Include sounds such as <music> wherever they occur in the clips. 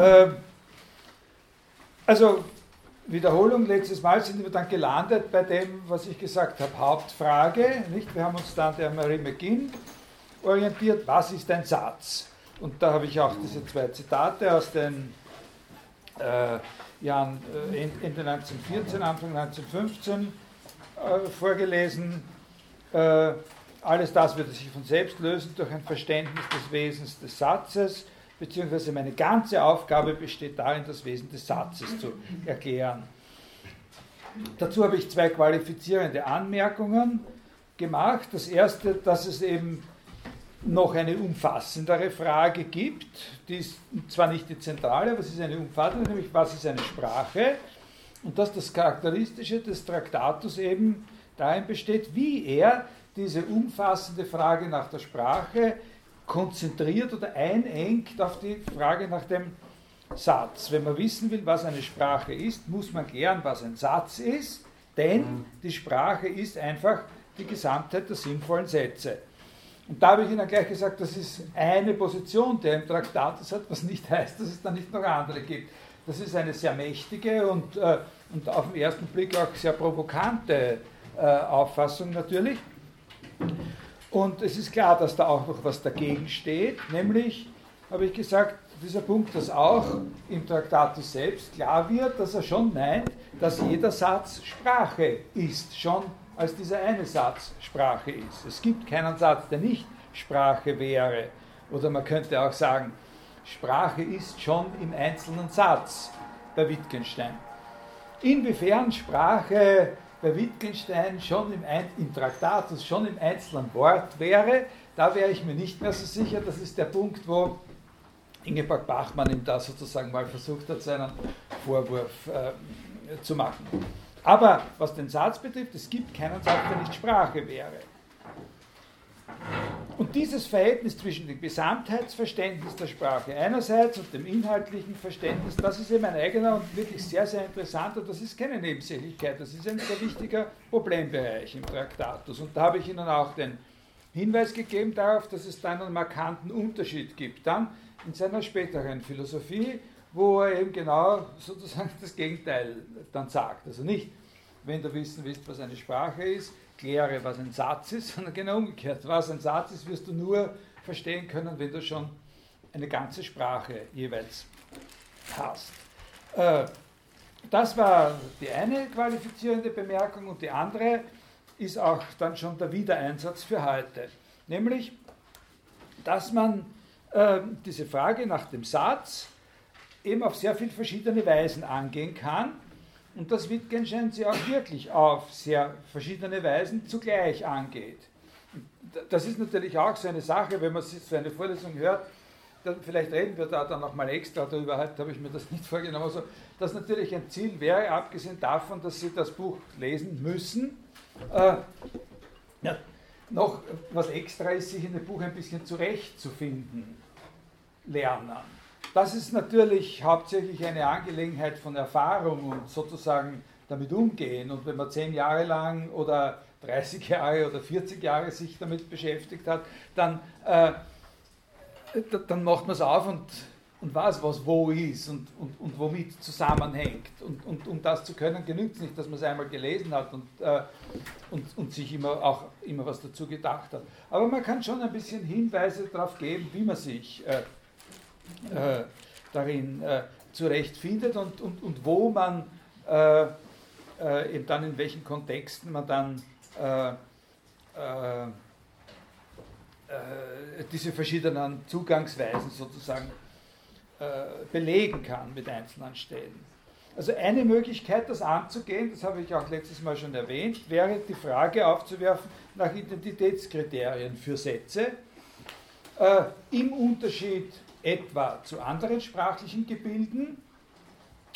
Äh, also Wiederholung, letztes Mal sind wir dann gelandet bei dem, was ich gesagt habe, Hauptfrage. Nicht? Wir haben uns dann der Marie McGinn orientiert, was ist ein Satz? Und da habe ich auch diese zwei Zitate aus den äh, Jahren äh, Ende 1914, Anfang 1915 äh, vorgelesen. Äh, alles das wird sich von selbst lösen durch ein Verständnis des Wesens des Satzes, beziehungsweise meine ganze Aufgabe besteht darin, das Wesen des Satzes zu erklären. Dazu habe ich zwei qualifizierende Anmerkungen gemacht. Das erste, dass es eben noch eine umfassendere Frage gibt, die ist zwar nicht die zentrale, aber es ist eine umfassende, nämlich was ist eine Sprache? Und dass das Charakteristische des Traktatus eben darin besteht, wie er diese umfassende Frage nach der Sprache konzentriert oder einengt auf die Frage nach dem Satz. Wenn man wissen will, was eine Sprache ist, muss man klären, was ein Satz ist, denn mhm. die Sprache ist einfach die Gesamtheit der sinnvollen Sätze. Und da habe ich Ihnen gleich gesagt, das ist eine Position, der im Traktatus hat, was nicht heißt, dass es da nicht noch andere gibt. Das ist eine sehr mächtige und, äh, und auf den ersten Blick auch sehr provokante äh, Auffassung natürlich. Und es ist klar, dass da auch noch was dagegen steht, nämlich, habe ich gesagt, dieser Punkt, dass auch im Traktatus selbst klar wird, dass er schon meint, dass jeder Satz Sprache ist, schon als dieser eine Satz Sprache ist. Es gibt keinen Satz, der nicht Sprache wäre. Oder man könnte auch sagen, Sprache ist schon im einzelnen Satz bei Wittgenstein. Inwiefern Sprache bei Wittgenstein schon im, Ein im Traktatus, schon im einzelnen Wort wäre, da wäre ich mir nicht mehr so sicher. Das ist der Punkt, wo Ingeborg Bachmann ihm da sozusagen mal versucht hat, seinen Vorwurf äh, zu machen. Aber was den Satz betrifft, es gibt keinen Satz, der nicht Sprache wäre. Und dieses Verhältnis zwischen dem Gesamtheitsverständnis der Sprache einerseits und dem inhaltlichen Verständnis, das ist eben ein eigener und wirklich sehr, sehr interessanter, das ist keine Nebensächlichkeit, das ist ein sehr wichtiger Problembereich im Traktatus. Und da habe ich Ihnen auch den Hinweis gegeben darauf, dass es da einen markanten Unterschied gibt. Dann in seiner späteren Philosophie wo er eben genau sozusagen das Gegenteil dann sagt. Also nicht, wenn du wissen willst, was eine Sprache ist, kläre, was ein Satz ist, <laughs> sondern genau umgekehrt. Was ein Satz ist, wirst du nur verstehen können, wenn du schon eine ganze Sprache jeweils hast. Äh, das war die eine qualifizierende Bemerkung und die andere ist auch dann schon der Wiedereinsatz für heute. Nämlich, dass man äh, diese Frage nach dem Satz eben auf sehr viele verschiedene Weisen angehen kann und dass Wittgenstein sie auch wirklich auf sehr verschiedene Weisen zugleich angeht. Das ist natürlich auch so eine Sache, wenn man so eine Vorlesung hört, dann, vielleicht reden wir da dann nochmal extra darüber, heute habe ich mir das nicht <laughs> vorgenommen, also, dass natürlich ein Ziel wäre, abgesehen davon, dass Sie das Buch lesen müssen, äh, ja, noch was extra ist, sich in dem Buch ein bisschen zurechtzufinden lernen. Das ist natürlich hauptsächlich eine Angelegenheit von Erfahrung und sozusagen damit umgehen. Und wenn man zehn Jahre lang oder 30 Jahre oder 40 Jahre sich damit beschäftigt hat, dann, äh, dann macht man es auf und, und weiß, was wo ist und, und, und womit zusammenhängt. Und, und um das zu können, genügt es nicht, dass man es einmal gelesen hat und, äh, und, und sich immer auch immer was dazu gedacht hat. Aber man kann schon ein bisschen Hinweise darauf geben, wie man sich äh, äh, darin äh, zurechtfindet und, und, und wo man äh, äh, eben dann in welchen Kontexten man dann äh, diese verschiedenen Zugangsweisen sozusagen belegen kann mit einzelnen Stellen. Also eine Möglichkeit, das anzugehen, das habe ich auch letztes Mal schon erwähnt, wäre die Frage aufzuwerfen nach Identitätskriterien für Sätze äh, im Unterschied etwa zu anderen sprachlichen Gebilden.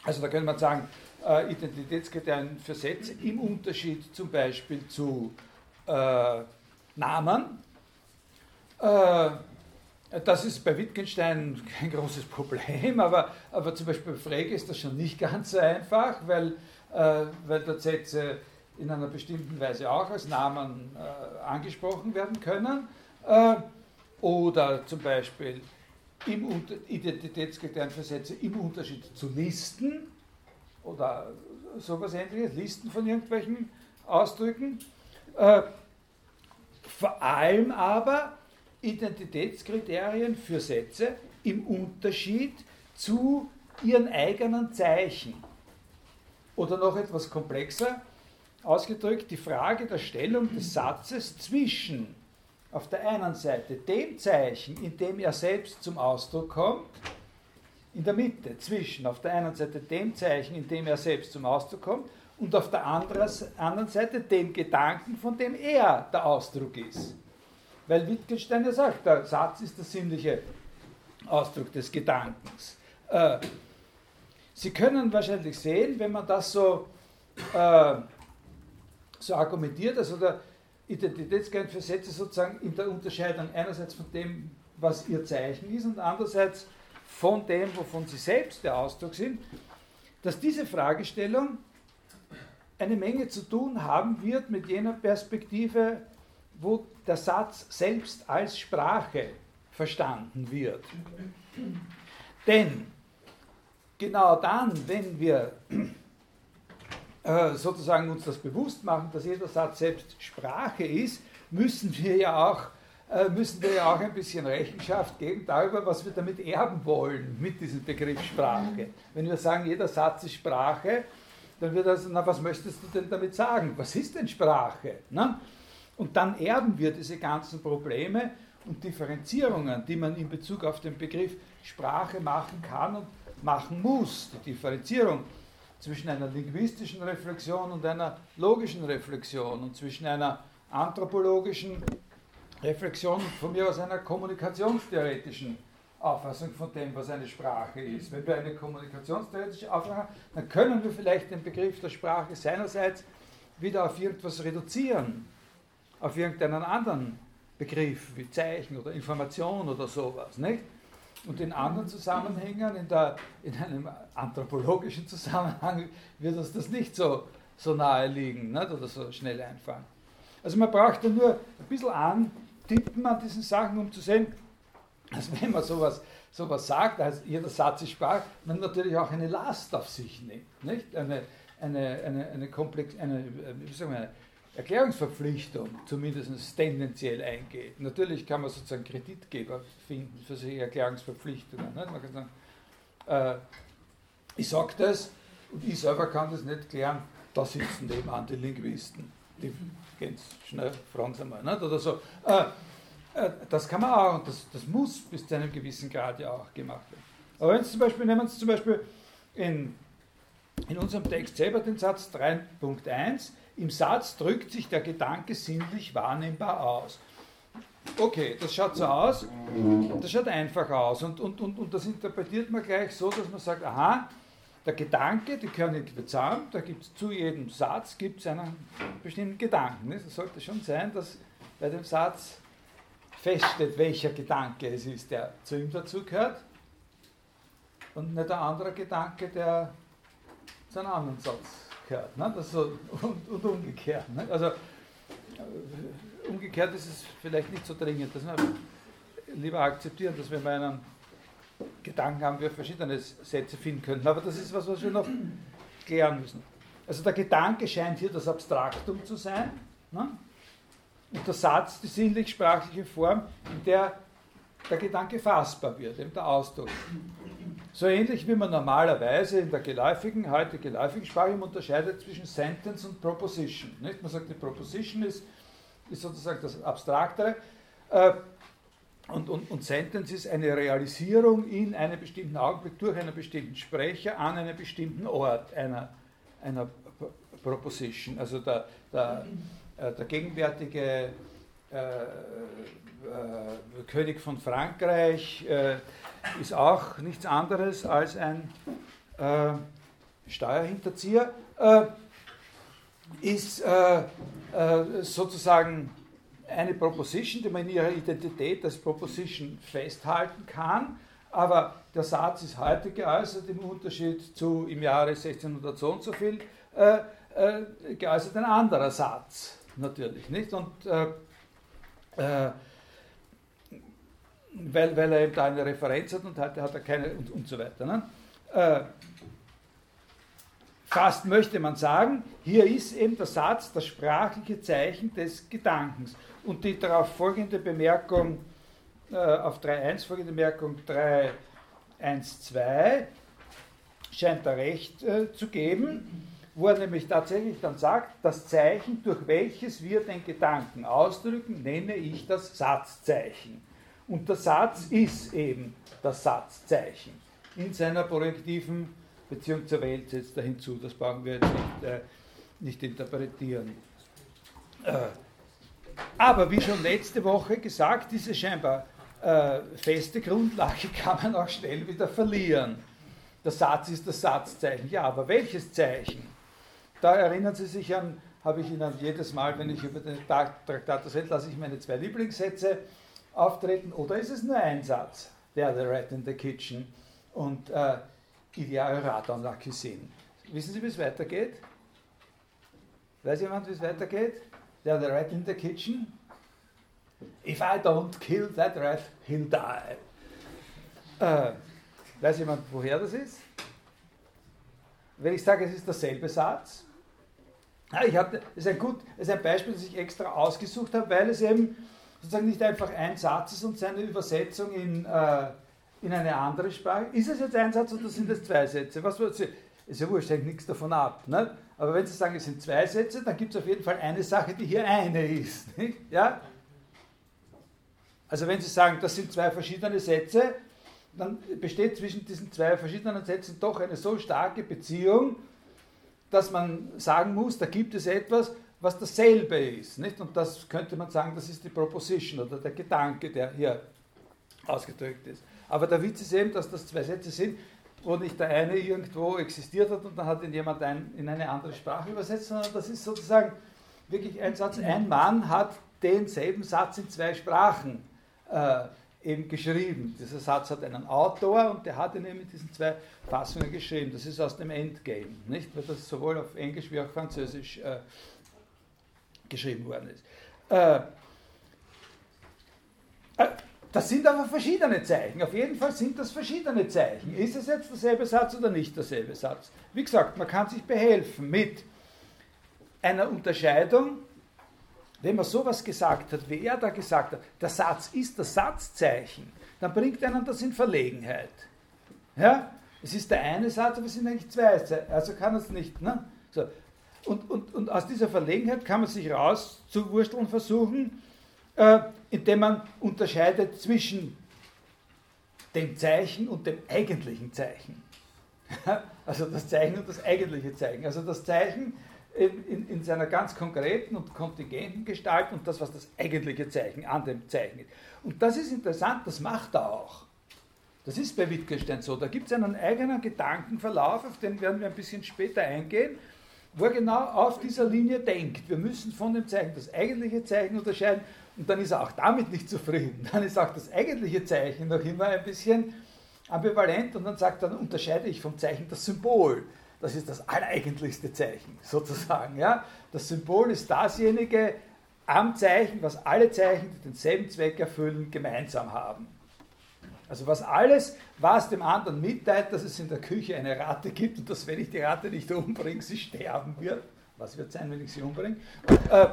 Also da könnte man sagen, äh, Identitätskriterien für Sätze im Unterschied zum Beispiel zu äh, Namen. Äh, das ist bei Wittgenstein kein großes Problem, aber, aber zum Beispiel bei Frege ist das schon nicht ganz so einfach, weil, äh, weil dort Sätze in einer bestimmten Weise auch als Namen äh, angesprochen werden können. Äh, oder zum Beispiel im Identitätskriterien für Sätze im Unterschied zu Listen oder sowas ähnliches, Listen von irgendwelchen Ausdrücken. Äh, vor allem aber Identitätskriterien für Sätze im Unterschied zu ihren eigenen Zeichen. Oder noch etwas komplexer ausgedrückt, die Frage der Stellung des Satzes zwischen auf der einen Seite dem Zeichen, in dem er selbst zum Ausdruck kommt, in der Mitte zwischen auf der einen Seite dem Zeichen, in dem er selbst zum Ausdruck kommt, und auf der anderen Seite dem Gedanken, von dem er der Ausdruck ist. Weil Wittgenstein ja sagt, der Satz ist der sinnliche Ausdruck des Gedankens. Äh, Sie können wahrscheinlich sehen, wenn man das so, äh, so argumentiert, also der Identitätsgrenz für Sätze sozusagen in der Unterscheidung einerseits von dem, was ihr Zeichen ist und andererseits von dem, wovon sie selbst der Ausdruck sind, dass diese Fragestellung eine Menge zu tun haben wird mit jener Perspektive, wo der Satz selbst als Sprache verstanden wird. Denn genau dann, wenn wir äh, sozusagen uns das bewusst machen, dass jeder Satz selbst Sprache ist, müssen wir ja auch äh, müssen wir ja auch ein bisschen Rechenschaft geben darüber, was wir damit erben wollen, mit diesem Begriff Sprache. Wenn wir sagen, jeder Satz ist Sprache, dann wird das, na, was möchtest du denn damit sagen? Was ist denn Sprache? Na? Und dann erben wir diese ganzen Probleme und Differenzierungen, die man in Bezug auf den Begriff Sprache machen kann und machen muss. Die Differenzierung zwischen einer linguistischen Reflexion und einer logischen Reflexion und zwischen einer anthropologischen Reflexion und von mir aus einer kommunikationstheoretischen Auffassung von dem, was eine Sprache ist. Wenn wir eine kommunikationstheoretische Auffassung haben, dann können wir vielleicht den Begriff der Sprache seinerseits wieder auf irgendwas reduzieren, auf irgendeinen anderen Begriff wie Zeichen oder Information oder sowas. Nicht? Und in anderen Zusammenhängen, in, der, in einem anthropologischen Zusammenhang, wird uns das nicht so, so nahe liegen nicht? oder so schnell einfallen. Also man braucht ja nur ein bisschen antippen an diesen Sachen, um zu sehen, dass wenn man sowas, sowas sagt, also jeder Satz ist Sprach, man natürlich auch eine Last auf sich nimmt. Nicht? Eine, eine, eine, eine, komplex, eine, wie sagen wir, eine Erklärungsverpflichtung zumindest tendenziell eingeht. Natürlich kann man sozusagen Kreditgeber finden für solche Erklärungsverpflichtungen. Man kann sagen, äh, ich sage das und ich selber kann das nicht klären, da sitzen nebenan die Linguisten. Die gehen schnell, fragen Sie mal. Nicht? Oder so. Äh, äh, das kann man auch und das, das muss bis zu einem gewissen Grad ja auch gemacht werden. Aber wenn Sie zum Beispiel, nehmen Sie zum Beispiel in, in unserem Text selber den Satz 3.1, im Satz drückt sich der Gedanke sinnlich wahrnehmbar aus. Okay, das schaut so aus, das schaut einfach aus und, und, und, und das interpretiert man gleich so, dass man sagt, aha, der Gedanke, die gehören irgendwie zusammen, da gibt es zu jedem Satz gibt's einen bestimmten Gedanken. Es sollte schon sein, dass bei dem Satz feststeht, welcher Gedanke es ist, der zu ihm dazugehört und nicht der andere Gedanke, der zu einem anderen Satz gehört. Ne? Das so, <laughs> und, und umgekehrt. Ne? Also äh, umgekehrt ist es vielleicht nicht so dringend, dass wir lieber akzeptieren, dass wir mal einen Gedanken haben, wir verschiedene Sätze finden könnten. Aber das ist was, was wir noch klären müssen. Also der Gedanke scheint hier das Abstraktum zu sein. Ne? Und der Satz die sinnlich-sprachliche Form, in der der Gedanke fassbar wird, eben der Ausdruck. So ähnlich wie man normalerweise in der geläufigen, heute geläufigen Sprache unterscheidet zwischen Sentence und Proposition. Nicht? Man sagt, die Proposition ist, ist sozusagen das Abstraktere äh, und, und, und Sentence ist eine Realisierung in einem bestimmten Augenblick durch einen bestimmten Sprecher an einem bestimmten Ort einer, einer Proposition. Also der, der, äh, der gegenwärtige äh, äh, König von Frankreich äh, ist auch nichts anderes als ein äh, Steuerhinterzieher, äh, ist äh, äh, sozusagen eine Proposition, die man in ihrer Identität als Proposition festhalten kann, aber der Satz ist heute geäußert im Unterschied zu im Jahre 1600 so und so viel geäußert ein anderer Satz natürlich nicht? Und weil, weil er eben da eine Referenz hat und heute hat er keine und, und so weiter. Ne? Äh, fast möchte man sagen, hier ist eben der Satz das sprachliche Zeichen des Gedankens. Und die darauf folgende Bemerkung, äh, auf 3.1 folgende Bemerkung 3.1.2 scheint da recht äh, zu geben, wo er nämlich tatsächlich dann sagt, das Zeichen, durch welches wir den Gedanken ausdrücken, nenne ich das Satzzeichen. Und der Satz ist eben das Satzzeichen in seiner projektiven Beziehung zur Welt setzt er hinzu. Das brauchen wir jetzt nicht, äh, nicht interpretieren. Äh, aber wie schon letzte Woche gesagt, diese scheinbar äh, feste Grundlage <laughs> kann man auch schnell wieder verlieren. Der Satz ist das Satzzeichen. Ja, aber welches Zeichen? Da erinnern Sie sich an, habe ich Ihnen jedes Mal, wenn ich über den Traktat erzähle, lasse ich meine zwei Lieblingssätze auftreten. Oder ist es nur ein Satz? Der, the rat in the kitchen. Und äh, ideale Radanlage sehen. Wissen Sie, wie es weitergeht? Weiß jemand, wie es weitergeht? Der the rat in the kitchen. If I don't kill that rat, he'll die. Äh, weiß jemand, woher das ist? Wenn ich sage, es ist derselbe Satz. Ja, ich hab, das, ist ein gut, das ist ein Beispiel, das ich extra ausgesucht habe, weil es eben sozusagen nicht einfach ein Satz ist und seine Übersetzung in äh, in eine andere Sprache. Ist es jetzt ein Satz oder sind es zwei Sätze? Was Sie? Ist ja wurscht, hängt nichts davon ab. Ne? Aber wenn Sie sagen, es sind zwei Sätze, dann gibt es auf jeden Fall eine Sache, die hier eine ist. <laughs> Nicht? Ja? Also wenn Sie sagen, das sind zwei verschiedene Sätze, dann besteht zwischen diesen zwei verschiedenen Sätzen doch eine so starke Beziehung, dass man sagen muss, da gibt es etwas, was dasselbe ist. Nicht? Und das könnte man sagen, das ist die Proposition oder der Gedanke, der hier ausgedrückt ist. Aber der Witz ist eben, dass das zwei Sätze sind, wo nicht der eine irgendwo existiert hat und dann hat ihn jemand ein, in eine andere Sprache übersetzt, sondern das ist sozusagen wirklich ein Satz. Ein Mann hat denselben Satz in zwei Sprachen äh, eben geschrieben. Dieser Satz hat einen Autor und der hat ihn eben in diesen zwei Fassungen geschrieben. Das ist aus dem Endgame, nicht? Weil das sowohl auf Englisch wie auch Französisch äh, geschrieben worden ist. Äh, äh das sind aber verschiedene Zeichen. Auf jeden Fall sind das verschiedene Zeichen. Ist es jetzt derselbe Satz oder nicht derselbe Satz? Wie gesagt, man kann sich behelfen mit einer Unterscheidung, wenn man sowas gesagt hat, wie er da gesagt hat, der Satz ist das Satzzeichen, dann bringt einen das in Verlegenheit. Ja? Es ist der eine Satz, aber es sind eigentlich zwei. Also kann es nicht. Ne? So. Und, und, und aus dieser Verlegenheit kann man sich rauszuwursteln versuchen, äh, indem man unterscheidet zwischen dem Zeichen und dem eigentlichen Zeichen. <laughs> Also das Zeichen und das eigentliche Zeichen. Also das Zeichen in, in, in, seiner ganz konkreten und kontingenten Gestalt und das, was das eigentliche Zeichen an dem Zeichen ist. Und das ist interessant, das macht er auch. Das ist bei Wittgenstein so. Da gibt es einen eigenen Gedankenverlauf, auf den werden wir ein bisschen später eingehen, wo er genau auf dieser Linie denkt. Wir müssen von dem Zeichen das eigentliche Zeichen unterscheiden und dann ist er auch damit nicht zufrieden. Dann ist auch das eigentliche Zeichen noch immer ein bisschen ambivalent und dann sagt er, dann unterscheide ich vom Zeichen das Symbol. Das ist das alleigentlichste Zeichen, sozusagen. Ja? Das Symbol ist dasjenige am Zeichen, was alle Zeichen, die denselben Zweck erfüllen, gemeinsam haben. Also was alles, was dem anderen mitteilt, dass es in der Küche eine Ratte gibt und dass, wenn ich die Ratte nicht umbringe, sie sterben wird. Was wird sein, wenn ich sie umbringe? Äh,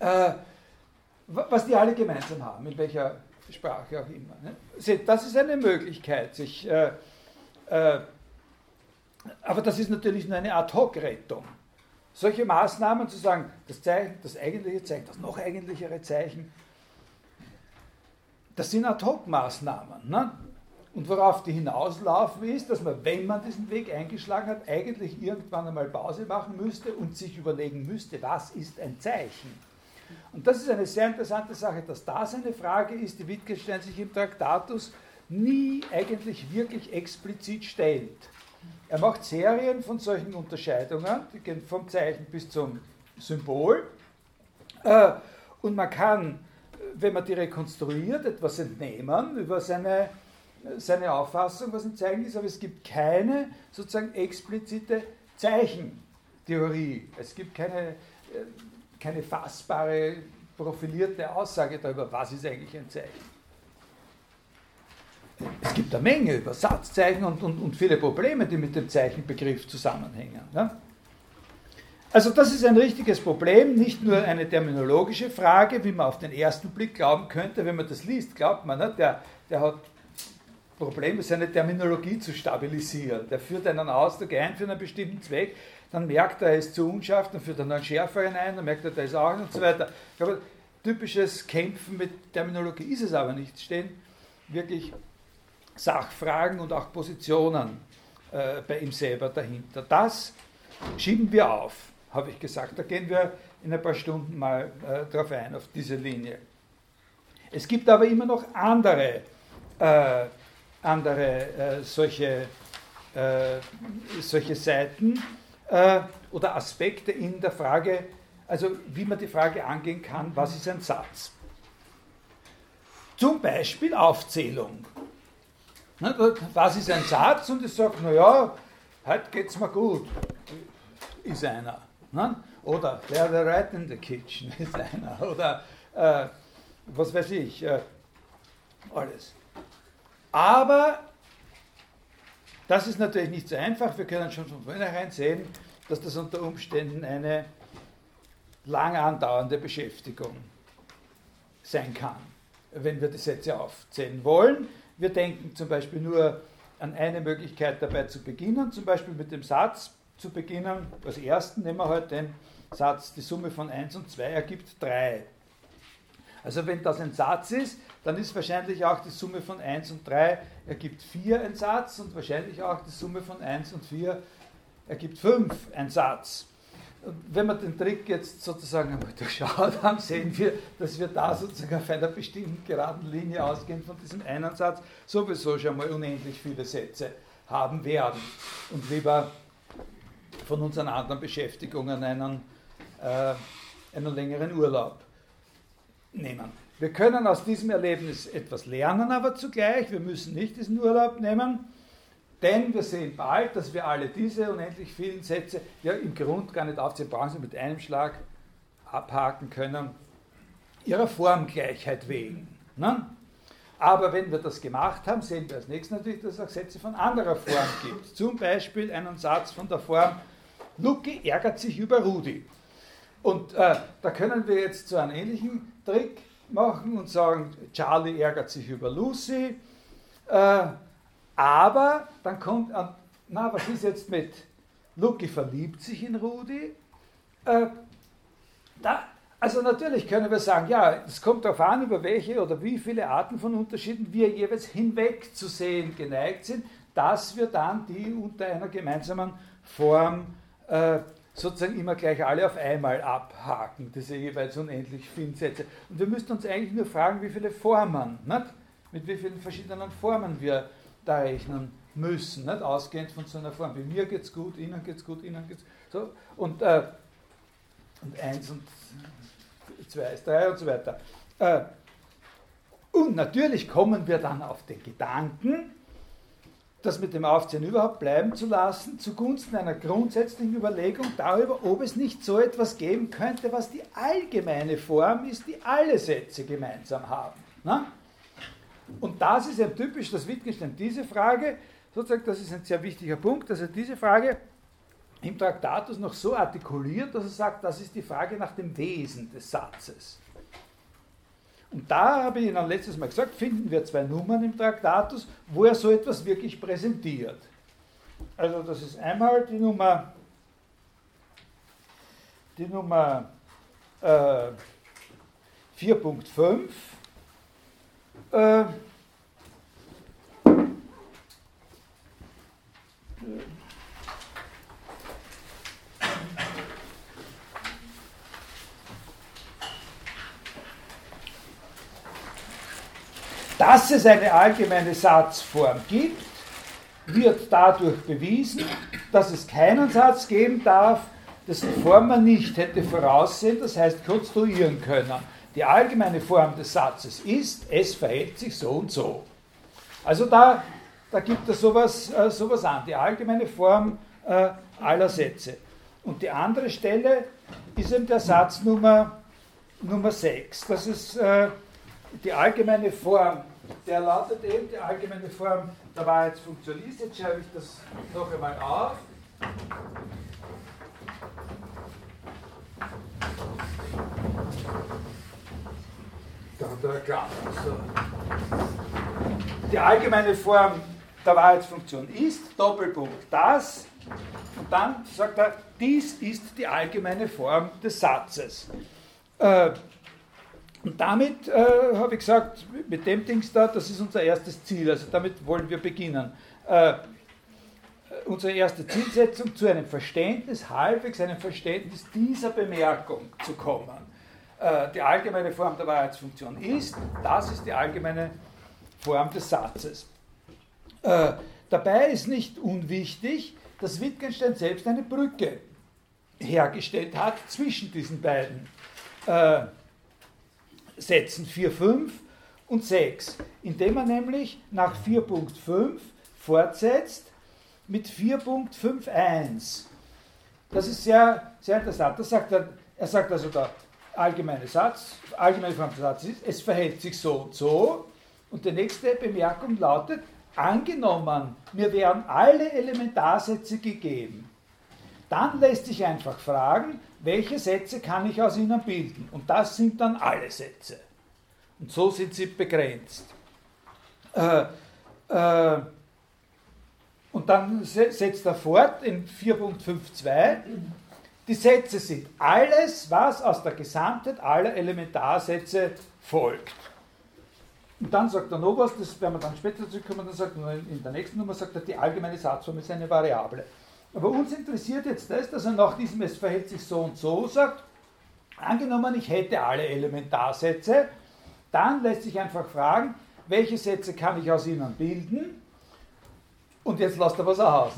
äh, was die alle gemeinsam haben, in welcher Sprache auch immer. Ne? Das ist eine Möglichkeit, sich, äh, äh, aber das ist natürlich nur eine Ad-Hoc-Rettung. Solche Maßnahmen zu sagen, das Zeichen, das eigentliche Zeichen, das noch eigentlichere Zeichen, das sind Ad-Hoc-Maßnahmen. Ne? Und worauf die hinauslaufen ist, dass man, wenn man diesen Weg eingeschlagen hat, eigentlich irgendwann einmal Pause machen müsste und sich überlegen müsste, was ist ein Zeichen. Und das ist eine sehr interessante Sache, dass das eine Frage ist, die Wittgenstein sich im Traktatus nie eigentlich wirklich explizit stellt. Er macht Serien von solchen Unterscheidungen, die gehen vom Zeichen bis zum Symbol. Äh, und man kann, wenn man die rekonstruiert, etwas entnehmen über seine, seine Auffassung, was ein Zeichen ist, aber es gibt keine sozusagen explizite Zeichentheorie. Es gibt keine äh, keine fassbare, profilierte Aussage darüber, was ist eigentlich ein Zeichen. es gibt eine Menge über Satzzeichen und, und, und viele Probleme, die mit dem Zeichenbegriff zusammenhängen. Ne? Also das ist ein richtiges Problem, nicht nur eine terminologische Frage, wie man auf den ersten Blick glauben könnte, wenn man das liest, glaubt man, ne? der, der hat Probleme, seine Terminologie zu stabilisieren. Der führt einen Ausdruck ein für einen bestimmten Zweck, dann merkt er, er ist zu unscharf, dann führt er einen schärferen ein, dann merkt er, der ist auch und so weiter. Glaube, typisches Kämpfen mit Terminologie ist es aber nicht. Stehen wirklich Sachfragen und auch Positionen äh, bei ihm selber dahinter. Das schieben wir auf, habe ich gesagt. Da gehen wir in ein paar Stunden mal äh, drauf ein, auf diese Linie. Es gibt aber immer noch andere, äh, andere äh, solche, äh, solche Seiten äh, oder Aspekte in der Frage, also wie man die Frage angehen kann, was ist ein Satz? Zum Beispiel Aufzählung. Was ist ein Satz? Und ich sage, naja, heute geht es mir gut, ist einer. Oder they're right in the kitchen, <laughs> ist einer. Oder äh, was weiß ich, äh, alles. Aber das ist natürlich nicht so einfach. Wir können schon von vornherein sehen, dass das unter Umständen eine lang andauernde Beschäftigung sein kann, wenn wir die Sätze aufzählen wollen. Wir denken zum Beispiel nur an eine Möglichkeit dabei zu beginnen, zum Beispiel mit dem Satz zu beginnen. Als ersten nehmen wir heute den Satz, die Summe von 1 und 2 ergibt 3. Also wenn das ein Satz ist, dann ist wahrscheinlich auch die Summe von 1 und 3 ergibt 4 ein Satz und wahrscheinlich auch die Summe von 1 und 4 ergibt 5 ein Satz wenn wir den Trick jetzt sozusagen einmal <laughs> durchschaut haben, sehen wir, dass wir da sozusagen auf einer bestimmten geraden Linie ausgehend von diesem einen Satz sowieso schon mal unendlich viele Sätze haben werden und lieber von unseren anderen Beschäftigungen einen, äh, einen längeren Urlaub nehmen. Wir können aus diesem Erlebnis etwas lernen, aber zugleich, wir müssen nicht diesen Urlaub nehmen denn wir sehen bald, dass wir alle diese unendlich vielen Sätze ja im Grund gar nicht aufzählen, brauchen Sie mit einem Schlag abhaken können, ihrer Formgleichheit wegen. Ne? Aber wenn wir das gemacht haben, sehen wir als nächstes natürlich, dass es auch Sätze von anderer Form gibt. Zum Beispiel einen Satz von der Form, Lucky ärgert sich über Rudi. Und äh, da können wir jetzt so einen ähnlichen Trick machen und sagen, Charlie ärgert sich über Lucy. Äh, aber dann kommt, na, was ist jetzt mit Lucky verliebt sich in Rudi? Äh, da, also natürlich können wir sagen, ja, es kommt darauf an, über welche oder wie viele Arten von Unterschieden wir jeweils hinwegzusehen geneigt sind, dass wir dann die unter einer gemeinsamen Form äh, sozusagen immer gleich alle auf einmal abhaken, diese jeweils unendlich vielen Sätze. Und wir müssten uns eigentlich nur fragen, wie viele Formen, nicht? mit wie vielen verschiedenen Formen wir da rechnen müssen, nicht? ausgehend von so einer Form wie mir geht es gut, Ihnen geht es gut, Ihnen geht es so und, äh, und eins und zwei ist drei und so weiter. Äh, und natürlich kommen wir dann auf den Gedanken, das mit dem Aufzählen überhaupt bleiben zu lassen, zugunsten einer grundsätzlichen Überlegung darüber, ob es nicht so etwas geben könnte, was die allgemeine Form ist, die alle Sätze gemeinsam haben. Na? Und das ist ja typisch, dass Wittgenstein diese Frage, sozusagen, das ist ein sehr wichtiger Punkt, dass er diese Frage im Traktatus noch so artikuliert, dass er sagt, das ist die Frage nach dem Wesen des Satzes. Und da habe ich Ihnen letztes Mal gesagt, finden wir zwei Nummern im Traktatus, wo er so etwas wirklich präsentiert. Also das ist einmal die Nummer, die Nummer äh, 4.5 äh, dass es eine allgemeine Satzform gibt, wird dadurch bewiesen, dass es keinen Satz geben darf, dessen Form man nicht hätte voraussehen, das heißt konstruieren können. Die allgemeine Form des Satzes ist, es verhält sich so und so. Also da, da gibt es sowas, äh, sowas an, die allgemeine Form äh, aller Sätze. Und die andere Stelle ist eben der Satz Nummer, Nummer 6. Das ist äh, die allgemeine Form der lautet eben die allgemeine Form der Wahrheitsfunktion ist. Jetzt schreibe ich das noch einmal auf. Da er erklärt. So. Die allgemeine Form der Wahrheitsfunktion ist, Doppelpunkt, das, und dann sagt er, dies ist die allgemeine Form des Satzes. Äh, und damit äh, habe ich gesagt, mit dem Dings da, das ist unser erstes Ziel, also damit wollen wir beginnen. Äh, unsere erste Zielsetzung, zu einem Verständnis, halbwegs einem Verständnis dieser Bemerkung zu kommen. Äh, die allgemeine Form der Wahrheitsfunktion ist, das ist die allgemeine Form des Satzes. Äh, dabei ist nicht unwichtig, dass Wittgenstein selbst eine Brücke hergestellt hat zwischen diesen beiden äh, Sätzen 4, 5 und 6, indem er nämlich nach 4.5 fortsetzt mit 4.51. Das ist sehr, sehr interessant. Das sagt er, er sagt also der allgemeine Satz, allgemeine Form des Satzes ist, es verhält sich so und so. Und die nächste Bemerkung lautet, angenommen, mir wären alle Elementarsätze gegeben, dann lässt sich einfach fragen, welche Sätze kann ich aus ihnen bilden? Und das sind dann alle Sätze. Und so sind sie begrenzt. Äh, äh, und dann setzt er fort in 4.52, die Sätze sind alles, was aus der Gesamtheit aller Elementarsätze folgt. Und dann sagt er noch was, das werden wir dann später zurückkommen, dann sagt er in der nächsten Nummer, sagt er, die allgemeine Satzform ist eine Variable. Aber uns interessiert jetzt das, dass er nach diesem Es verhält sich so und so sagt, angenommen, ich hätte alle Elementarsätze, dann lässt sich einfach fragen, welche Sätze kann ich aus ihnen bilden und jetzt lasst er was aus.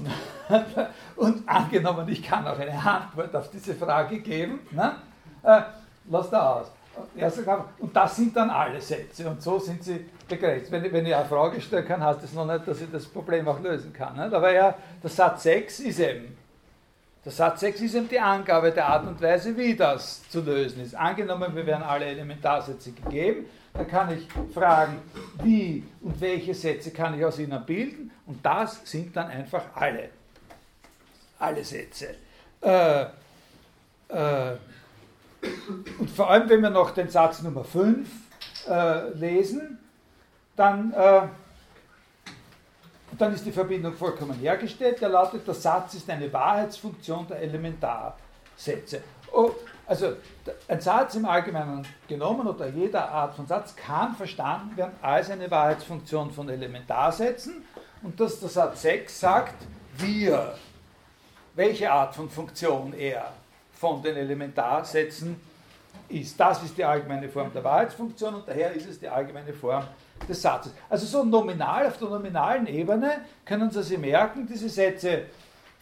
<laughs> Und angenommen, ich kann auch eine Antwort auf diese Frage geben, ne? äh, lasst er aus. Und das sind dann alle Sätze und so sind sie begrenzt. Wenn, wenn ich eine Frage stellen kann, heißt das noch nicht, dass ich das Problem auch lösen kann. Ne? Aber ja, der Satz 6 ist eben, der Satz 6 ist eben die Angabe der Art und Weise, wie das zu lösen ist. Angenommen, wir werden alle Elementarsätze gegeben, dann kann ich fragen, wie und welche Sätze kann ich aus ihnen bilden und das sind dann einfach alle. Alle Sätze. Äh, äh, und vor allem, wenn wir noch den Satz Nummer 5 äh, lesen, dann, äh, dann ist die Verbindung vollkommen hergestellt. Der lautet, der Satz ist eine Wahrheitsfunktion der Elementarsätze. Oh, also ein Satz im Allgemeinen genommen oder jeder Art von Satz kann verstanden werden als eine Wahrheitsfunktion von Elementarsätzen und dass der Satz 6 sagt, wir, welche Art von Funktion er von den Elementarsätzen ist. Das ist die allgemeine Form der Wahrheitsfunktion und daher ist es die allgemeine Form des Satzes. Also so nominal, auf der nominalen Ebene können Sie sich merken, diese Sätze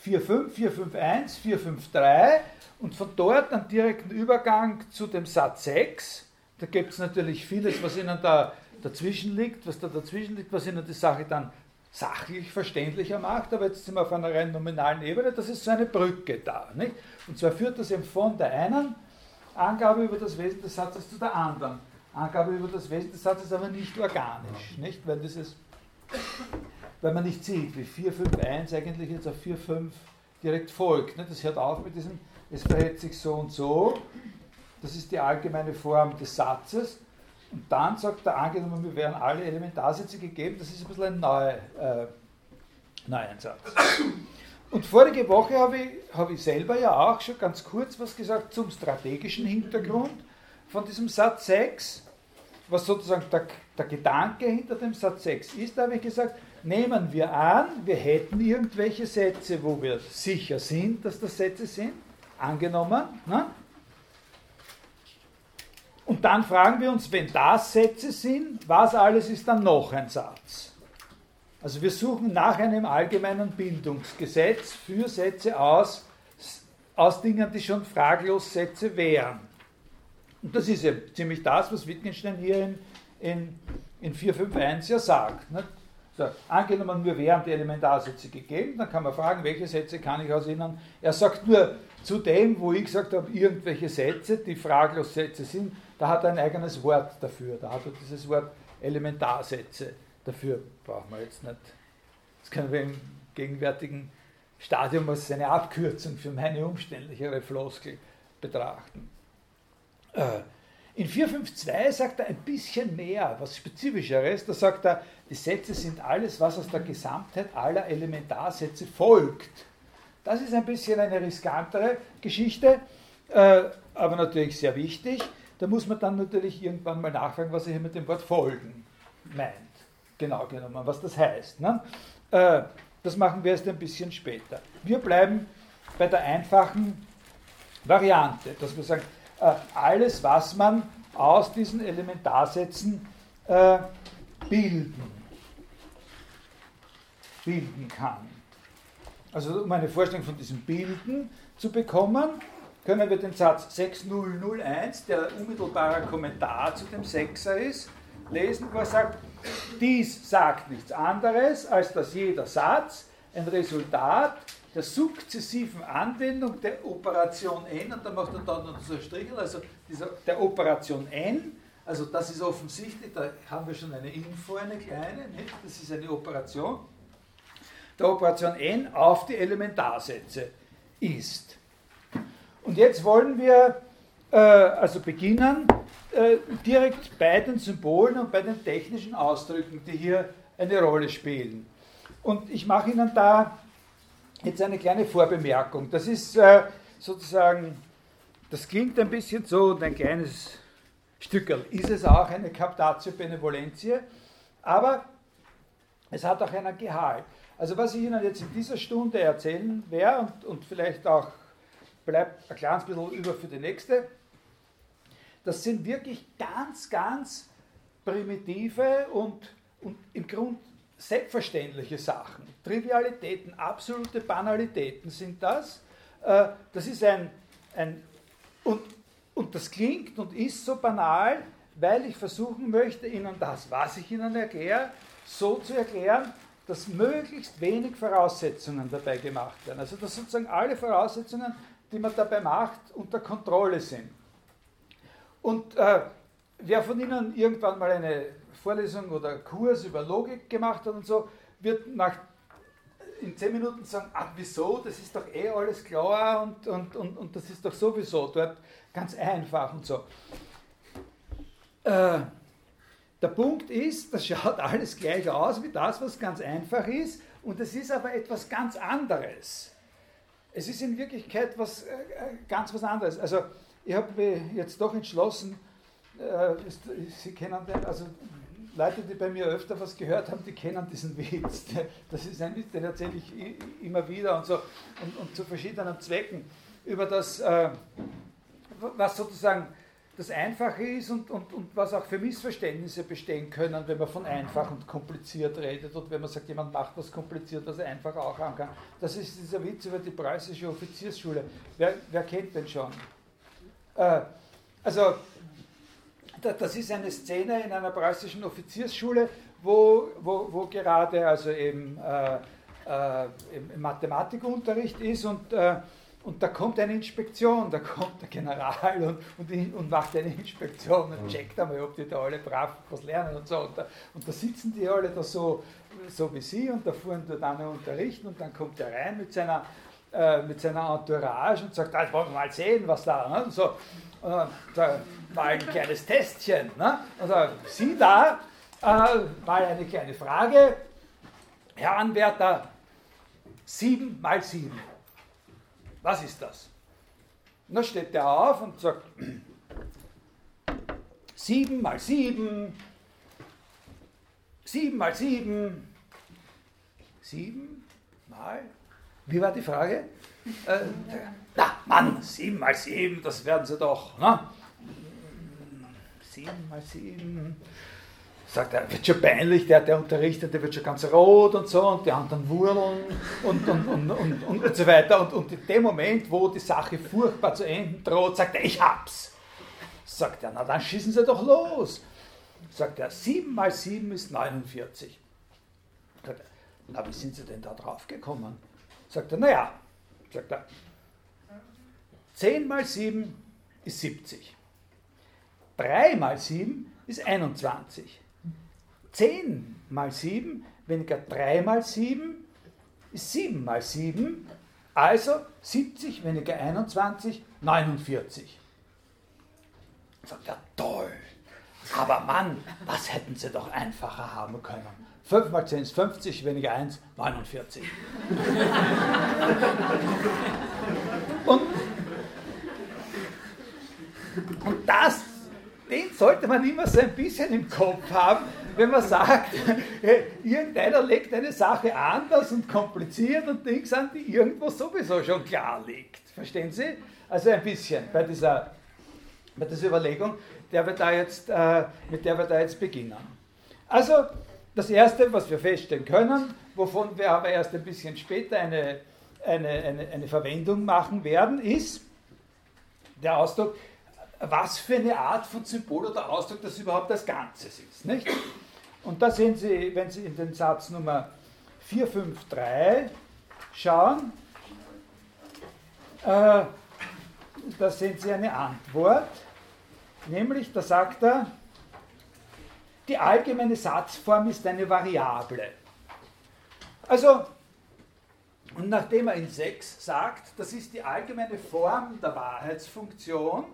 4.5, 4.5.1, 4.5.3 und von dort einen direkten Übergang zu dem Satz 6. Da gibt es natürlich vieles, was Ihnen da dazwischen liegt, was da dazwischen liegt, was Ihnen die Sache dann sachlich verständlicher macht, aber jetzt sind wir auf einer rein nominalen Ebene, das ist so eine Brücke da. Nicht? Und zwar führt das eben von der einen Angabe über das Wesen des Satzes zu der anderen. Angabe über das Wesen des Satzes aber nicht organisch, nicht? Weil, dieses, weil man nicht sieht, wie 451 eigentlich jetzt auf 45 direkt folgt. Nicht? Das hört auf mit diesem, es verhält sich so und so. Das ist die allgemeine Form des Satzes. Und dann sagt er, angenommen, wir wären alle Elementarsätze gegeben, das ist ein bisschen ein neuer, äh, Neueinsatz. Und vorige Woche habe ich, hab ich selber ja auch schon ganz kurz was gesagt zum strategischen Hintergrund von diesem Satz 6, was sozusagen der, der Gedanke hinter dem Satz 6 ist. Da habe ich gesagt, nehmen wir an, wir hätten irgendwelche Sätze, wo wir sicher sind, dass das Sätze sind, angenommen. Ne? Und dann fragen wir uns, wenn das Sätze sind, was alles ist dann noch ein Satz? Also wir suchen nach einem allgemeinen Bildungsgesetz für Sätze aus, aus Dingen, die schon fraglos Sätze wären. Und das ist ja ziemlich das, was Wittgenstein hier in, in, in 451 ja sagt. Nicht? So, angenommen, mir wären die Elementarsätze gegeben, dann kann man fragen, welche Sätze kann ich aus ihnen. Er sagt nur zu dem, wo ich gesagt habe, irgendwelche Sätze, die fraglos Sätze sind, da hat er ein eigenes Wort dafür. Da hat er dieses Wort Elementarsätze. Dafür brauchen wir jetzt nicht. Das können wir im gegenwärtigen Stadium als eine Abkürzung für meine umständlichere Floskel betrachten. Äh, in 452 sagt er ein bisschen mehr, was Spezifischeres. Da sagt er, die Sätze sind alles, was aus der Gesamtheit aller Elementarsätze folgt. Das ist ein bisschen eine riskantere Geschichte, äh, aber natürlich sehr wichtig. Da muss man dann natürlich irgendwann mal nachfragen, was er hier mit dem Wort folgen meint. Genau genommen, was das heißt. Ne? Äh, das machen wir erst ein bisschen später. Wir bleiben bei der einfachen Variante, dass wir sagen, äh, alles, was man aus diesen Elementarsätzen äh, bilden, bilden kann. Also um eine Vorstellung von diesem Bilden zu bekommen, können wir den Satz 6001, der unmittelbarer Kommentar zu dem Sechser ist, lesen, wo er sagt, dies sagt nichts anderes, als dass jeder Satz ein Resultat der sukzessiven Anwendung der Operation n, und da macht er dann noch so ein Strich, also dieser, der Operation n, also das ist offensichtlich, da haben wir schon eine Info, eine kleine, nicht? das ist eine Operation, der Operation n auf die Elementarsätze ist. Und jetzt wollen wir also beginnen, äh, direkt bei den Symbolen und bei den technischen Ausdrücken, die hier eine Rolle spielen. Und ich mache Ihnen da jetzt eine kleine Vorbemerkung. Das ist äh, sozusagen, das klingt ein bisschen so und ein kleines Stückel ist es auch, eine Captatio Benevolentie, aber es hat auch einen Gehalt. Also was ich Ihnen jetzt in dieser Stunde erzählen werde und, und vielleicht auch bleibt ein kleines bisschen über für die nächste, das sind wirklich ganz, ganz primitive und, und im Grund selbstverständliche Sachen. Trivialitäten, absolute Banalitäten sind das. Äh, das ist ein, ein und, und das klingt und ist so banal, weil ich versuchen möchte, Ihnen das, was ich Ihnen erkläre, so zu erklären, dass möglichst wenig Voraussetzungen dabei gemacht werden. Also dass sozusagen alle Voraussetzungen, die man dabei macht, unter Kontrolle sind. Und äh, wer von Ihnen irgendwann mal eine Vorlesung oder Kurs über Logik gemacht hat und so, wird nach in zehn Minuten sagen, ach wieso, das ist doch eh alles klar und, und, und, und das ist doch sowieso dort ganz einfach und so. Äh, der Punkt ist, das schaut alles gleich aus wie das, was ganz einfach ist und es ist aber etwas ganz anderes. Es ist in Wirklichkeit was, äh, ganz was anderes. Also ich habe mich jetzt doch entschlossen, äh, Sie kennen den, also Leute, die bei mir öfter was gehört haben, die kennen diesen <laughs> Witz. Das ist ein Witz, den erzähle ich immer wieder und so und, und zu verschiedenen Zwecken über das, äh, was sozusagen das Einfache ist und, und, und was auch für Missverständnisse bestehen können, wenn man von einfach und kompliziert redet und wenn man sagt, jemand macht was kompliziert, was er einfach auch haben kann. Das ist dieser Witz über die preußische Offiziersschule. Wer, wer kennt den schon? Äh, also das ist eine Szene in einer preußischen Offiziersschule, wo, wo, wo gerade also eben äh, äh, Mathematikunterricht ist und, äh, und da kommt eine Inspektion, da kommt der General und, und, und macht eine Inspektion und mhm. checkt einmal, ob die da alle brav was lernen und so. Und da, und da sitzen die alle da so, so wie sie und da fuhren dort dann unterrichten und dann kommt er rein mit seiner, äh, mit seiner Entourage und sagt, ah, jetzt wollen wir mal sehen, was da. Ne? Und so. Und dann, da, mal ein kleines Testchen. Ne? Also Sie da, äh, mal eine kleine Frage. Herr Anwärter, 7 mal 7. Was ist das? Und dann steht der auf und sagt, 7 mal 7, 7 mal 7, 7 mal, wie war die Frage? Äh, na, Mann, 7 mal 7, das werden Sie doch. Ne? 7 mal 7. Sagt er, wird schon peinlich, der, der unterrichtet, der wird schon ganz rot und so und die anderen wurmeln und, und, und, und, und, und so weiter. Und, und in dem Moment, wo die Sache furchtbar zu enden droht, sagt er, ich hab's. Sagt er, na dann schießen Sie doch los. Sagt er, 7 mal 7 ist 49. Sagt er, na wie sind Sie denn da drauf gekommen? Sagt er, naja, sagt er, 10 mal 7 ist 70. 3 mal 7 ist 21. 10 mal 7 weniger 3 mal 7 ist 7 mal 7, also 70 weniger 21, 49. Sagt er, toll. Aber Mann, was hätten sie doch einfacher haben können. 5 mal 10 ist 50, weniger 1, 49. und, und das, den sollte man immer so ein bisschen im Kopf haben, wenn man sagt, <laughs> irgendeiner legt eine Sache anders und kompliziert und Dings an, die irgendwo sowieso schon klar liegt. Verstehen Sie? Also ein bisschen bei dieser, bei dieser Überlegung, der wir da jetzt, äh, mit der wir da jetzt beginnen. Also das Erste, was wir feststellen können, wovon wir aber erst ein bisschen später eine, eine, eine, eine Verwendung machen werden, ist der Ausdruck, was für eine Art von Symbol oder Ausdruck das überhaupt als Ganzes ist. Nicht? Und da sehen Sie, wenn Sie in den Satz Nummer 453 schauen, äh, da sehen Sie eine Antwort, nämlich da sagt er, die allgemeine Satzform ist eine Variable. Also, und nachdem er in 6 sagt, das ist die allgemeine Form der Wahrheitsfunktion,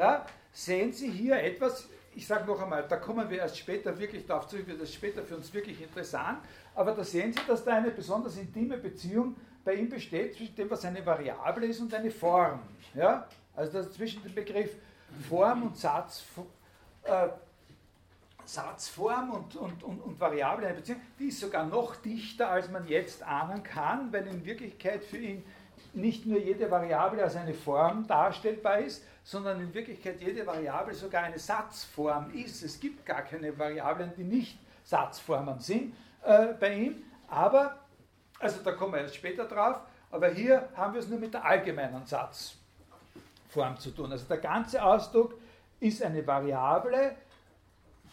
ja, sehen Sie hier etwas, ich sage noch einmal, da kommen wir erst später wirklich darauf zurück, wird das später für uns wirklich interessant, aber da sehen Sie, dass da eine besonders intime Beziehung bei ihm besteht zwischen dem, was eine Variable ist und eine Form. Ja? Also das zwischen dem Begriff Form und Satz, äh, Satzform und, und, und, und Variable eine Beziehung, die ist sogar noch dichter, als man jetzt ahnen kann, weil in Wirklichkeit für ihn nicht nur jede Variable als eine Form darstellbar ist, sondern in Wirklichkeit jede Variable sogar eine Satzform ist. Es gibt gar keine Variablen, die nicht Satzformen sind äh, bei ihm. Aber, also da kommen wir erst später drauf, aber hier haben wir es nur mit der allgemeinen Satzform zu tun. Also der ganze Ausdruck ist eine Variable,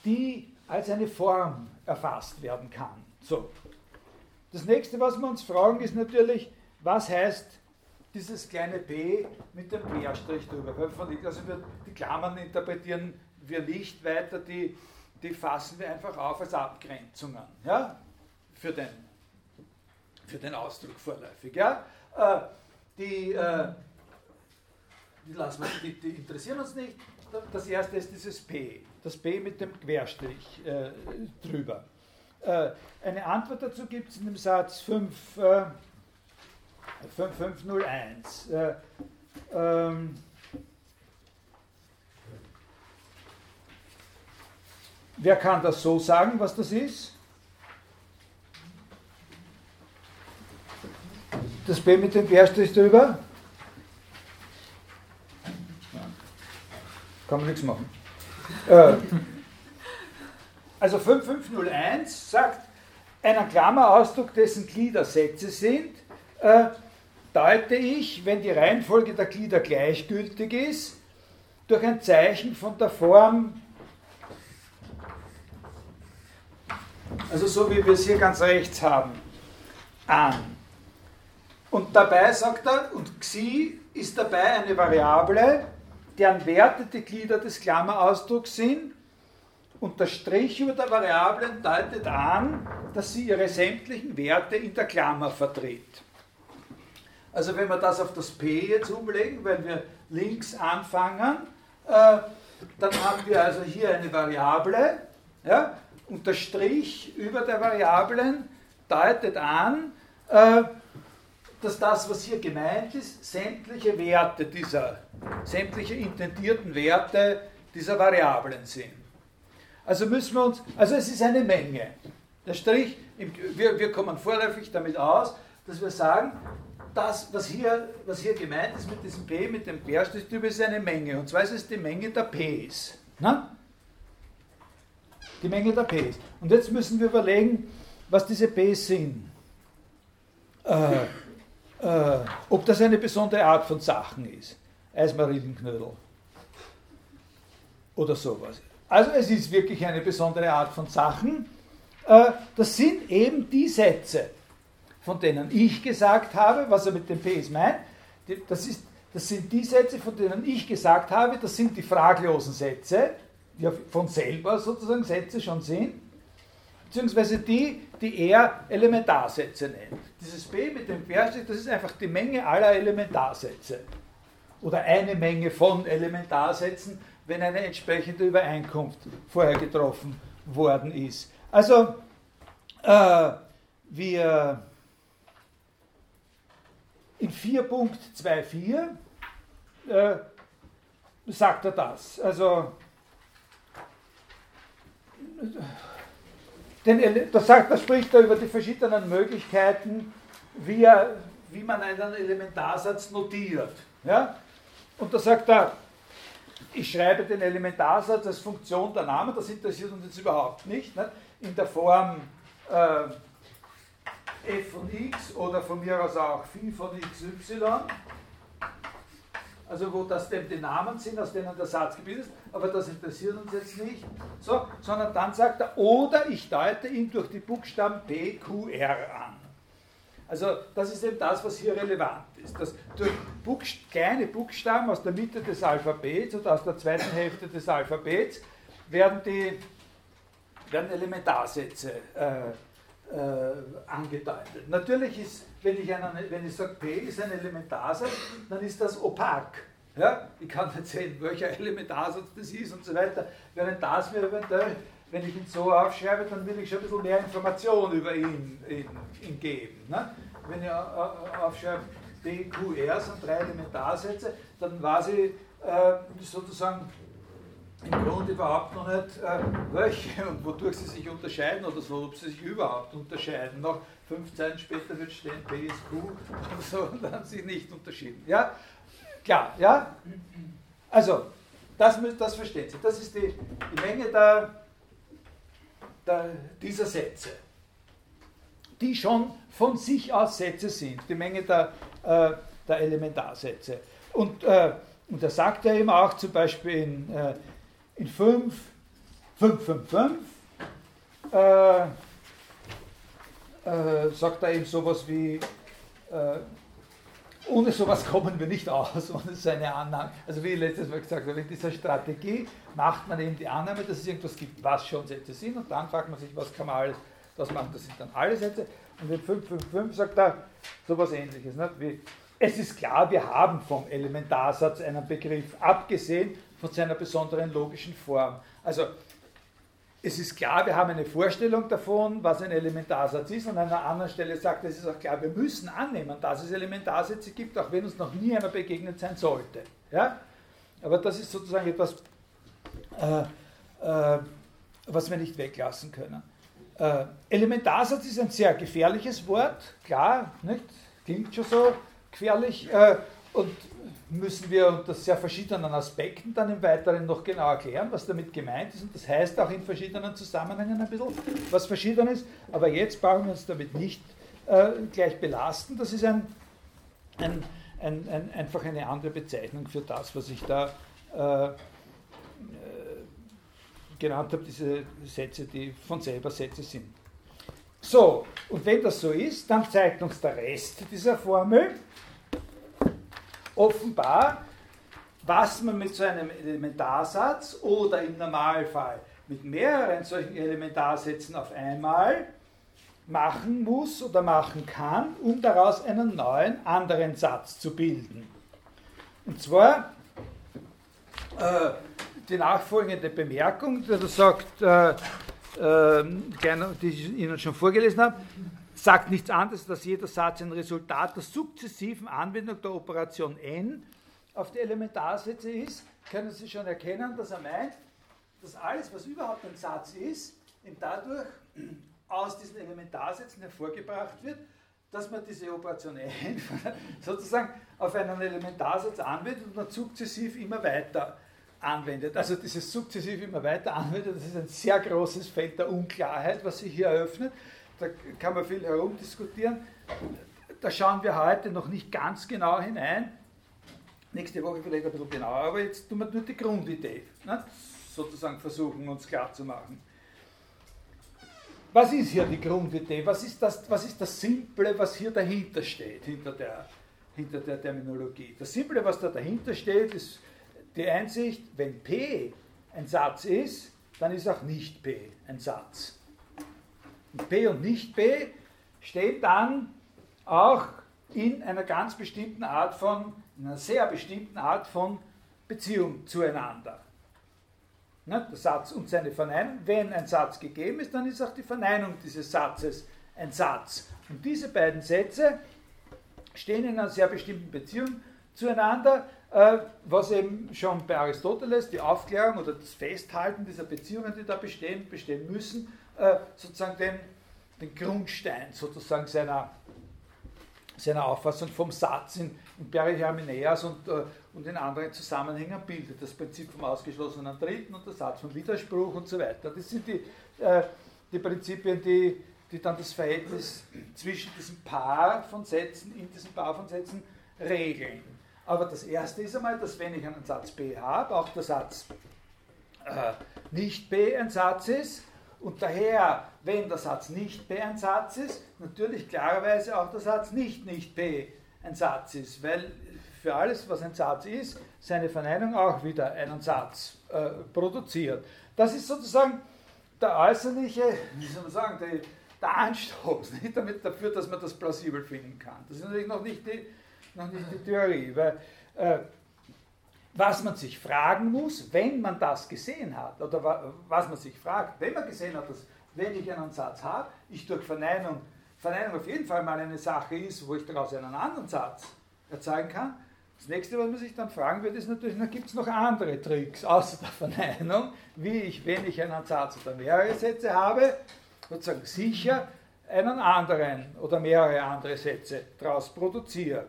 die als eine Form erfasst werden kann. So. Das nächste, was wir uns fragen, ist natürlich, was heißt dieses kleine b mit dem Querstrich drüber. Also wir, die Klammern interpretieren wir nicht weiter, die, die fassen wir einfach auf als Abgrenzungen ja? für, den, für den Ausdruck vorläufig. Ja? Äh, die, äh, die, lassen wir, die, die, interessieren uns nicht. Das erste ist dieses P, das P mit dem Querstrich äh, drüber. Äh, eine Antwort dazu gibt es in dem Satz 5. 5501. Äh, ähm, wer kann das so sagen, was das ist? Das B mit dem Querstrich drüber? Kann man nichts machen. Äh, also 5501 sagt, einen Klammerausdruck, dessen Glieder Sätze sind, äh, deute ich, wenn die Reihenfolge der Glieder gleichgültig ist, durch ein Zeichen von der Form, also so wie wir es hier ganz rechts haben, an. Und dabei sagt er, und Xi ist dabei eine Variable, deren Werte die Glieder des Klammerausdrucks sind. Und der Strich über der Variablen deutet an, dass sie ihre sämtlichen Werte in der Klammer vertritt. Also wenn wir das auf das P jetzt umlegen, weil wir links anfangen, äh, dann haben wir also hier eine Variable ja, und der Strich über der Variablen deutet an, äh, dass das, was hier gemeint ist, sämtliche Werte dieser, sämtliche intendierten Werte dieser Variablen sind. Also müssen wir uns, also es ist eine Menge. Der Strich, wir, wir kommen vorläufig damit aus, dass wir sagen, das, was hier, was hier gemeint ist mit diesem P, mit dem drüber, ist eine Menge. Und zwar ist es die Menge der Ps. Na? Die Menge der Ps. Und jetzt müssen wir überlegen, was diese Ps sind. Äh, äh, ob das eine besondere Art von Sachen ist. Eismarillenknödel. Oder sowas. Also es ist wirklich eine besondere Art von Sachen. Äh, das sind eben die Sätze, von denen ich gesagt habe, was er mit dem PS meint, das, ist, das sind die Sätze, von denen ich gesagt habe, das sind die fraglosen Sätze, die von selber sozusagen Sätze schon sind. beziehungsweise die, die er Elementarsätze nennt. Dieses B mit dem Querstrich, das ist einfach die Menge aller Elementarsätze. Oder eine Menge von Elementarsätzen, wenn eine entsprechende Übereinkunft vorher getroffen worden ist. Also, äh, wir in 4.24 äh, sagt er das. Also, denn das, sagt, das spricht er über die verschiedenen Möglichkeiten, wie, er, wie man einen Elementarsatz notiert. Ja? Und da sagt er, ich schreibe den Elementarsatz als Funktion der Namen, das interessiert uns jetzt überhaupt nicht, ne? in der Form äh, f von x oder von mir aus auch phi von xy, also wo das denn die Namen sind, aus denen der Satz gebildet ist, aber das interessiert uns jetzt nicht, so, sondern dann sagt er, oder ich deute ihn durch die Buchstaben P, Q, R an. Also das ist eben das, was hier relevant ist. Dass durch Buchst kleine Buchstaben aus der Mitte des Alphabets oder aus der zweiten Hälfte des Alphabets werden, die, werden Elementarsätze äh, äh, angedeutet. Natürlich ist, wenn ich, einen, wenn ich sage, P ist ein Elementarsatz, dann ist das opak. Ja? Ich kann nicht sehen, welcher Elementarsatz das ist und so weiter. Während das mir eventuell, wenn ich ihn so aufschreibe, dann will ich schon ein bisschen mehr Information über ihn, ihn, ihn geben. Ne? Wenn ich aufschreibe, PQR sind drei Elementarsätze, dann weiß ich äh, sozusagen im Grunde überhaupt noch nicht, äh, welche <laughs> und wodurch sie sich unterscheiden oder so, ob sie sich überhaupt unterscheiden. Noch fünf Zeilen später wird stehen PSQ <laughs> und so, und dann haben sie nicht unterschieden. Ja, klar, ja? Also, das, das verstehen Sie. Das ist die, die Menge der, der, dieser Sätze, die schon von sich aus Sätze sind, die Menge der, äh, der Elementarsätze. Und, äh, und da sagt er eben auch zum Beispiel in, äh, in 5, 5, 5, 5, äh, äh, sagt er eben sowas wie, äh, ohne sowas <laughs> kommen wir nicht aus, ohne seine Annahme. Also wie ich letztes Mal gesagt habe, in dieser Strategie macht man eben die Annahme, dass es irgendwas gibt, was schon Sätze sind und dann fragt man sich, was kann man alles, was machen, das sind dann alle Sätze. Und in 555 sagt er sowas ähnliches, nicht? wie es ist klar, wir haben vom Elementarsatz einen Begriff, abgesehen von seiner besonderen logischen Form. Also es ist klar, wir haben eine Vorstellung davon, was ein Elementarsatz ist. Und an einer anderen Stelle sagt es ist auch klar, wir müssen annehmen, dass es Elementarsätze gibt, auch wenn uns noch nie einer begegnet sein sollte. Ja? Aber das ist sozusagen etwas, äh, äh, was wir nicht weglassen können. Äh, Elementarsatz ist ein sehr gefährliches Wort, klar, nicht? klingt schon so gefährlich. Äh, und müssen wir unter sehr verschiedenen Aspekten dann im Weiteren noch genau erklären, was damit gemeint ist. Und das heißt auch in verschiedenen Zusammenhängen ein bisschen was Verschiedenes. Aber jetzt brauchen wir uns damit nicht äh, gleich belasten. Das ist ein, ein, ein, ein, einfach eine andere Bezeichnung für das, was ich da äh, äh genannt habe, diese Sätze, die von selber Sätze sind. So, und wenn das so ist, dann zeigt uns der Rest dieser Formel, offenbar, was man mit so einem Elementarsatz oder im Normalfall mit mehreren solchen Elementarsätzen auf einmal machen muss oder machen kann, um daraus einen neuen, anderen Satz zu bilden. Und zwar äh, die nachfolgende Bemerkung, die er sagt, äh, äh, die ich Ihnen schon vorgelesen habe, sagt nichts anderes, dass jeder Satz ein Resultat der sukzessiven Anwendung der Operation n auf die Elementarsätze ist, können Sie schon erkennen, dass er meint, dass alles, was überhaupt ein Satz ist, eben dadurch <clears throat> aus diesen Elementarsätzen hervorgebracht wird, dass man diese Operation n <laughs> sozusagen auf einen Elementarsatz anwendet und dann sukzessiv immer weiter anwendet. Also dieses sukzessiv immer weiter anwendet, das ist ein sehr großes Feld der Unklarheit, was sich hier eröffnet da kann man viel herumdiskutieren. Da schauen wir heute noch nicht ganz genau hinein. Nächste Woche vielleicht ein bisschen genauer, aber jetzt tun wir nur die Grundidee ne? sozusagen versuchen, uns klar zu machen. Was ist hier die Grundidee? Was ist das, was ist das Simple, was hier dahinter steht, hinter der, hinter der Terminologie? Das Simple, was da dahinter steht, ist die Einsicht, wenn P ein Satz ist, dann ist auch nicht P ein Satz. P und nicht P stehen dann auch in einer ganz bestimmten Art von, in einer sehr bestimmten Art von Beziehung zueinander. Ne, der Satz und seine Verneinung. Wenn ein Satz gegeben ist, dann ist auch die Verneinung dieses Satzes ein Satz. Und diese beiden Sätze stehen in einer sehr bestimmten Beziehung zueinander, äh, was eben schon bei Aristoteles die Aufklärung oder das Festhalten dieser Beziehungen, die da bestehen, bestehen müssen, sozusagen den, den Grundstein sozusagen seiner, seiner Auffassung vom Satz in, in Perihermineas und, äh, und in anderen Zusammenhängen bildet. Das Prinzip vom ausgeschlossenen Dritten und der Satz von Widerspruch und so weiter. Das sind die, die Prinzipien, die, die dann das Verhältnis zwischen diesem Paar von Sätzen, in diesem Paar von Sätzen regeln. Aber das erste ist einmal, dass wenn ich einen Satz B habe, auch der Satz äh, nicht B ein Satz ist und daher, wenn der Satz nicht B ein Satz ist, natürlich klarerweise auch der Satz nicht nicht B ein Satz ist, weil für alles, was ein Satz ist, seine Verneinung auch wieder einen Satz äh, produziert. Das ist sozusagen der äußerliche, wie soll man sagen, der, der Anstoß <laughs> nicht damit dafür, dass man das plausibel finden kann. Das ist natürlich noch nicht die, noch nicht die Theorie, weil äh, was man sich fragen muss, wenn man das gesehen hat, oder was man sich fragt, wenn man gesehen hat, dass wenn ich einen Satz habe, ich durch Verneinung, Verneinung auf jeden Fall mal eine Sache ist, wo ich daraus einen anderen Satz erzeugen kann. Das nächste, was man sich dann fragen wird, ist natürlich, gibt es noch andere Tricks außer der Verneinung, wie ich, wenn ich einen Satz oder mehrere Sätze habe, sozusagen sicher einen anderen oder mehrere andere Sätze daraus produziere.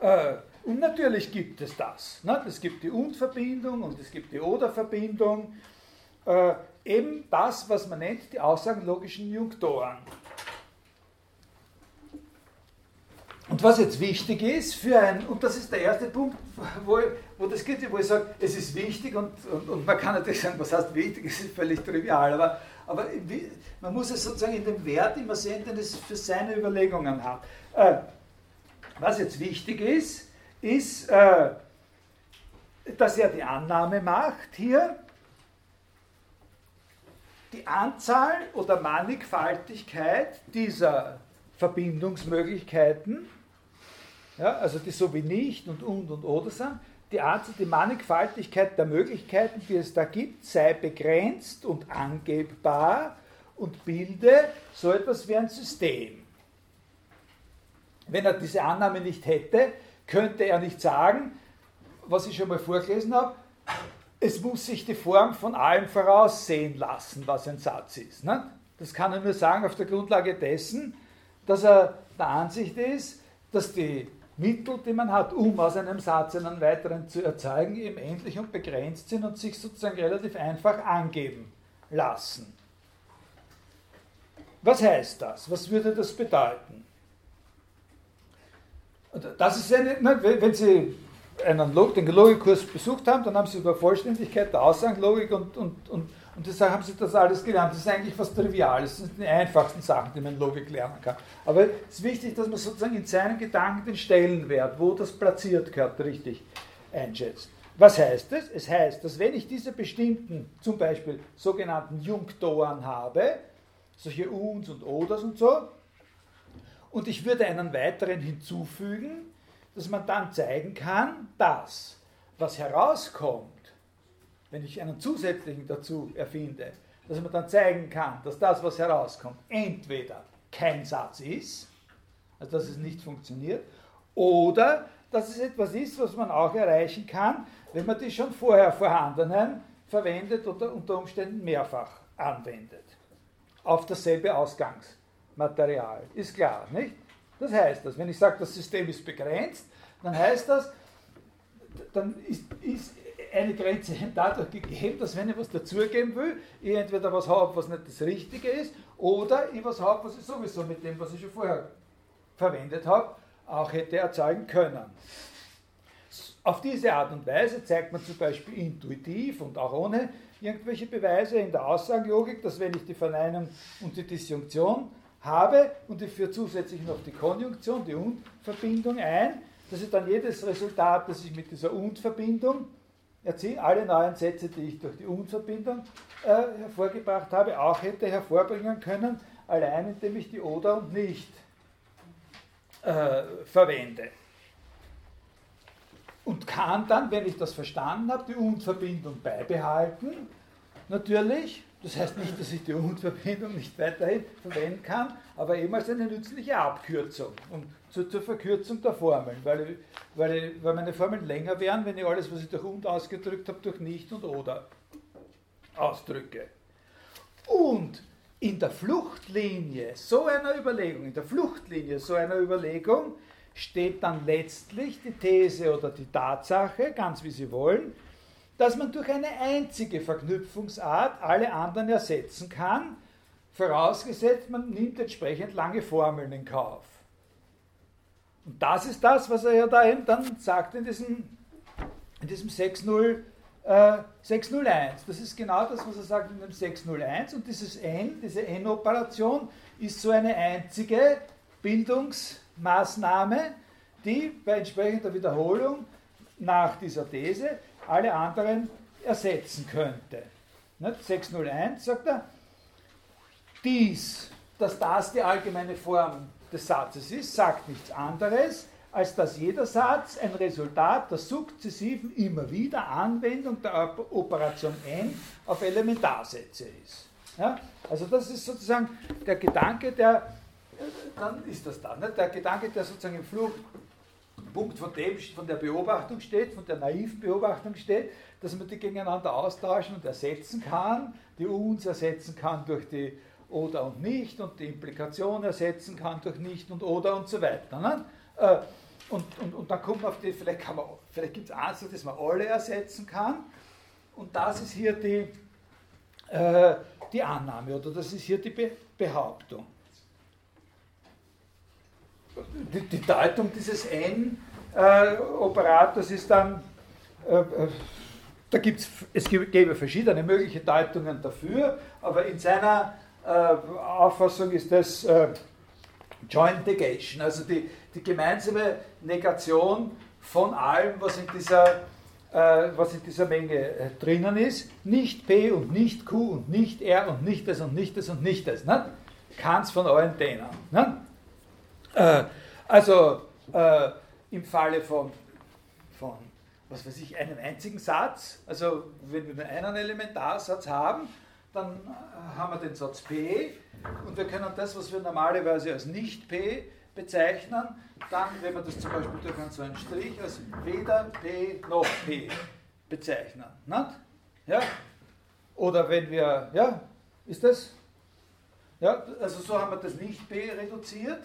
Äh, und natürlich gibt es das. Ne? Es gibt die Und-Verbindung und es gibt die Oder-Verbindung. Äh, eben das, was man nennt, die aussagenlogischen Junktoren. Und was jetzt wichtig ist für ein, und das ist der erste Punkt, wo, wo das geht, wo ich sage, es ist wichtig und, und, und man kann natürlich sagen, was heißt wichtig, es ist völlig trivial, aber, aber man muss es sozusagen in dem Wert immer sehen, den es für seine Überlegungen hat. Äh, was jetzt wichtig ist, ist, äh, dass er die Annahme macht hier, die Anzahl oder Mannigfaltigkeit dieser Verbindungsmöglichkeiten, ja, also die so wie nicht und und und oder sind, die Anzahl, die Mannigfaltigkeit der Möglichkeiten, die es da gibt, sei begrenzt und angebbar und bilde so etwas wie ein System. Wenn er diese Annahme nicht hätte, könnte er nicht sagen, was ich schon mal vorgelesen habe, es muss sich die Form von allem voraussehen lassen, was ein Satz ist. Ne? Das kann er nur sagen auf der Grundlage dessen, dass er der Ansicht ist, dass die Mittel, die man hat, um aus einem Satz einen weiteren zu erzeugen, eben endlich und begrenzt sind und sich sozusagen relativ einfach angeben lassen. Was heißt das? Was würde das bedeuten? Das ist eine, ne, wenn Sie einen Log, den Logikkurs besucht haben, dann haben Sie über Vollständigkeit der Aussagenlogik und, und, und, und deshalb haben Sie das alles gelernt. Das ist eigentlich was Triviales, das sind die einfachsten Sachen, die man Logik lernen kann. Aber es ist wichtig, dass man sozusagen in seinen Gedanken den Stellenwert, wo das platziert gehört, richtig einschätzt. Was heißt das? Es heißt, dass wenn ich diese bestimmten, zum Beispiel sogenannten Junktoren habe, solche Uns und Oders und so, und ich würde einen weiteren hinzufügen, dass man dann zeigen kann, dass was herauskommt, wenn ich einen zusätzlichen dazu erfinde, dass man dann zeigen kann, dass das, was herauskommt, entweder kein Satz ist, also dass es nicht funktioniert, oder dass es etwas ist, was man auch erreichen kann, wenn man die schon vorher vorhandenen verwendet oder unter Umständen mehrfach anwendet. Auf dasselbe Ausgangs. Material. Ist klar, nicht? Das heißt das. Wenn ich sage, das System ist begrenzt, dann heißt das, dann ist, ist eine Grenze <laughs> dadurch gegeben, dass wenn ich was dazugeben will, ich entweder was habe, was nicht das Richtige ist, oder ich was habe, was ich sowieso mit dem, was ich schon vorher verwendet habe, auch hätte erzeugen können. Auf diese Art und Weise zeigt man zum Beispiel intuitiv und auch ohne irgendwelche Beweise in der Aussagenlogik, dass wenn ich die Verneinung und die Disjunktion habe und ich führe zusätzlich noch die Konjunktion, die Und-Verbindung ein, dass ich dann jedes Resultat, das ich mit dieser Und-Verbindung erzielen, alle neuen Sätze, die ich durch die Unverbindung äh, hervorgebracht habe, auch hätte hervorbringen können, allein indem ich die oder und nicht äh, verwende. Und kann dann, wenn ich das verstanden habe, die Und-Verbindung beibehalten, natürlich. Das heißt nicht, dass ich die Und-Verbindung nicht weiterhin verwenden kann, aber eben als eine nützliche Abkürzung und zur, zur Verkürzung der Formeln, weil, weil, weil meine Formeln länger wären, wenn ich alles, was ich durch Und ausgedrückt habe, durch Nicht und Oder ausdrücke. Und in der Fluchtlinie so einer Überlegung, in der Fluchtlinie so einer Überlegung steht dann letztlich die These oder die Tatsache, ganz wie Sie wollen, dass man durch eine einzige Verknüpfungsart alle anderen ersetzen kann, vorausgesetzt man nimmt entsprechend lange Formeln in Kauf. Und das ist das, was er ja da eben dann sagt in diesem, in diesem 6.0 äh, 601. Das ist genau das, was er sagt in dem 601. Und dieses N, diese N-Operation, ist so eine einzige Bildungsmaßnahme, die bei entsprechender Wiederholung nach dieser These alle anderen ersetzen könnte. 601 sagt er, dies, dass das die allgemeine Form des Satzes ist, sagt nichts anderes, als dass jeder Satz ein Resultat der sukzessiven immer wieder Anwendung der Operation n auf Elementarsätze ist. Ja? Also das ist sozusagen der Gedanke, der, dann ist das dann, ne? der Gedanke, der sozusagen im Fluchtpunkt von, dem, von der Beobachtung steht, von der naiven Beobachtung steht, dass man die gegeneinander austauschen und ersetzen kann, die uns ersetzen kann durch die oder und nicht und die Implikation ersetzen kann durch nicht und oder und so weiter. Ne? Äh, und, und, und dann kommt man auf die, vielleicht, vielleicht gibt es eins, das man alle ersetzen kann. Und das ist hier die, äh, die Annahme oder das ist hier die Be Behauptung. Die, die, Deutung dieses N-Operators ist dann, äh, äh da gibt's, es gäbe verschiedene mögliche Deutungen dafür, aber in seiner äh, Auffassung ist das äh, Joint Negation, also die, die gemeinsame Negation von allem, was in dieser, äh, was in dieser Menge äh, drinnen ist. Nicht P und nicht Q und nicht R und nicht das und nicht das und nicht das. Ne? Keins von allen denen. Ne? Äh, also äh, im Falle von, von, was weiß ich, einem einzigen Satz, also wenn wir nur einen Elementarsatz haben, dann äh, haben wir den Satz P und wir können das, was wir normalerweise als nicht P bezeichnen, dann, wenn wir das zum Beispiel durch so einen Strich, als weder P noch P bezeichnen. Nicht? Ja? Oder wenn wir, ja, ist das? Ja, also so haben wir das Nicht-P reduziert.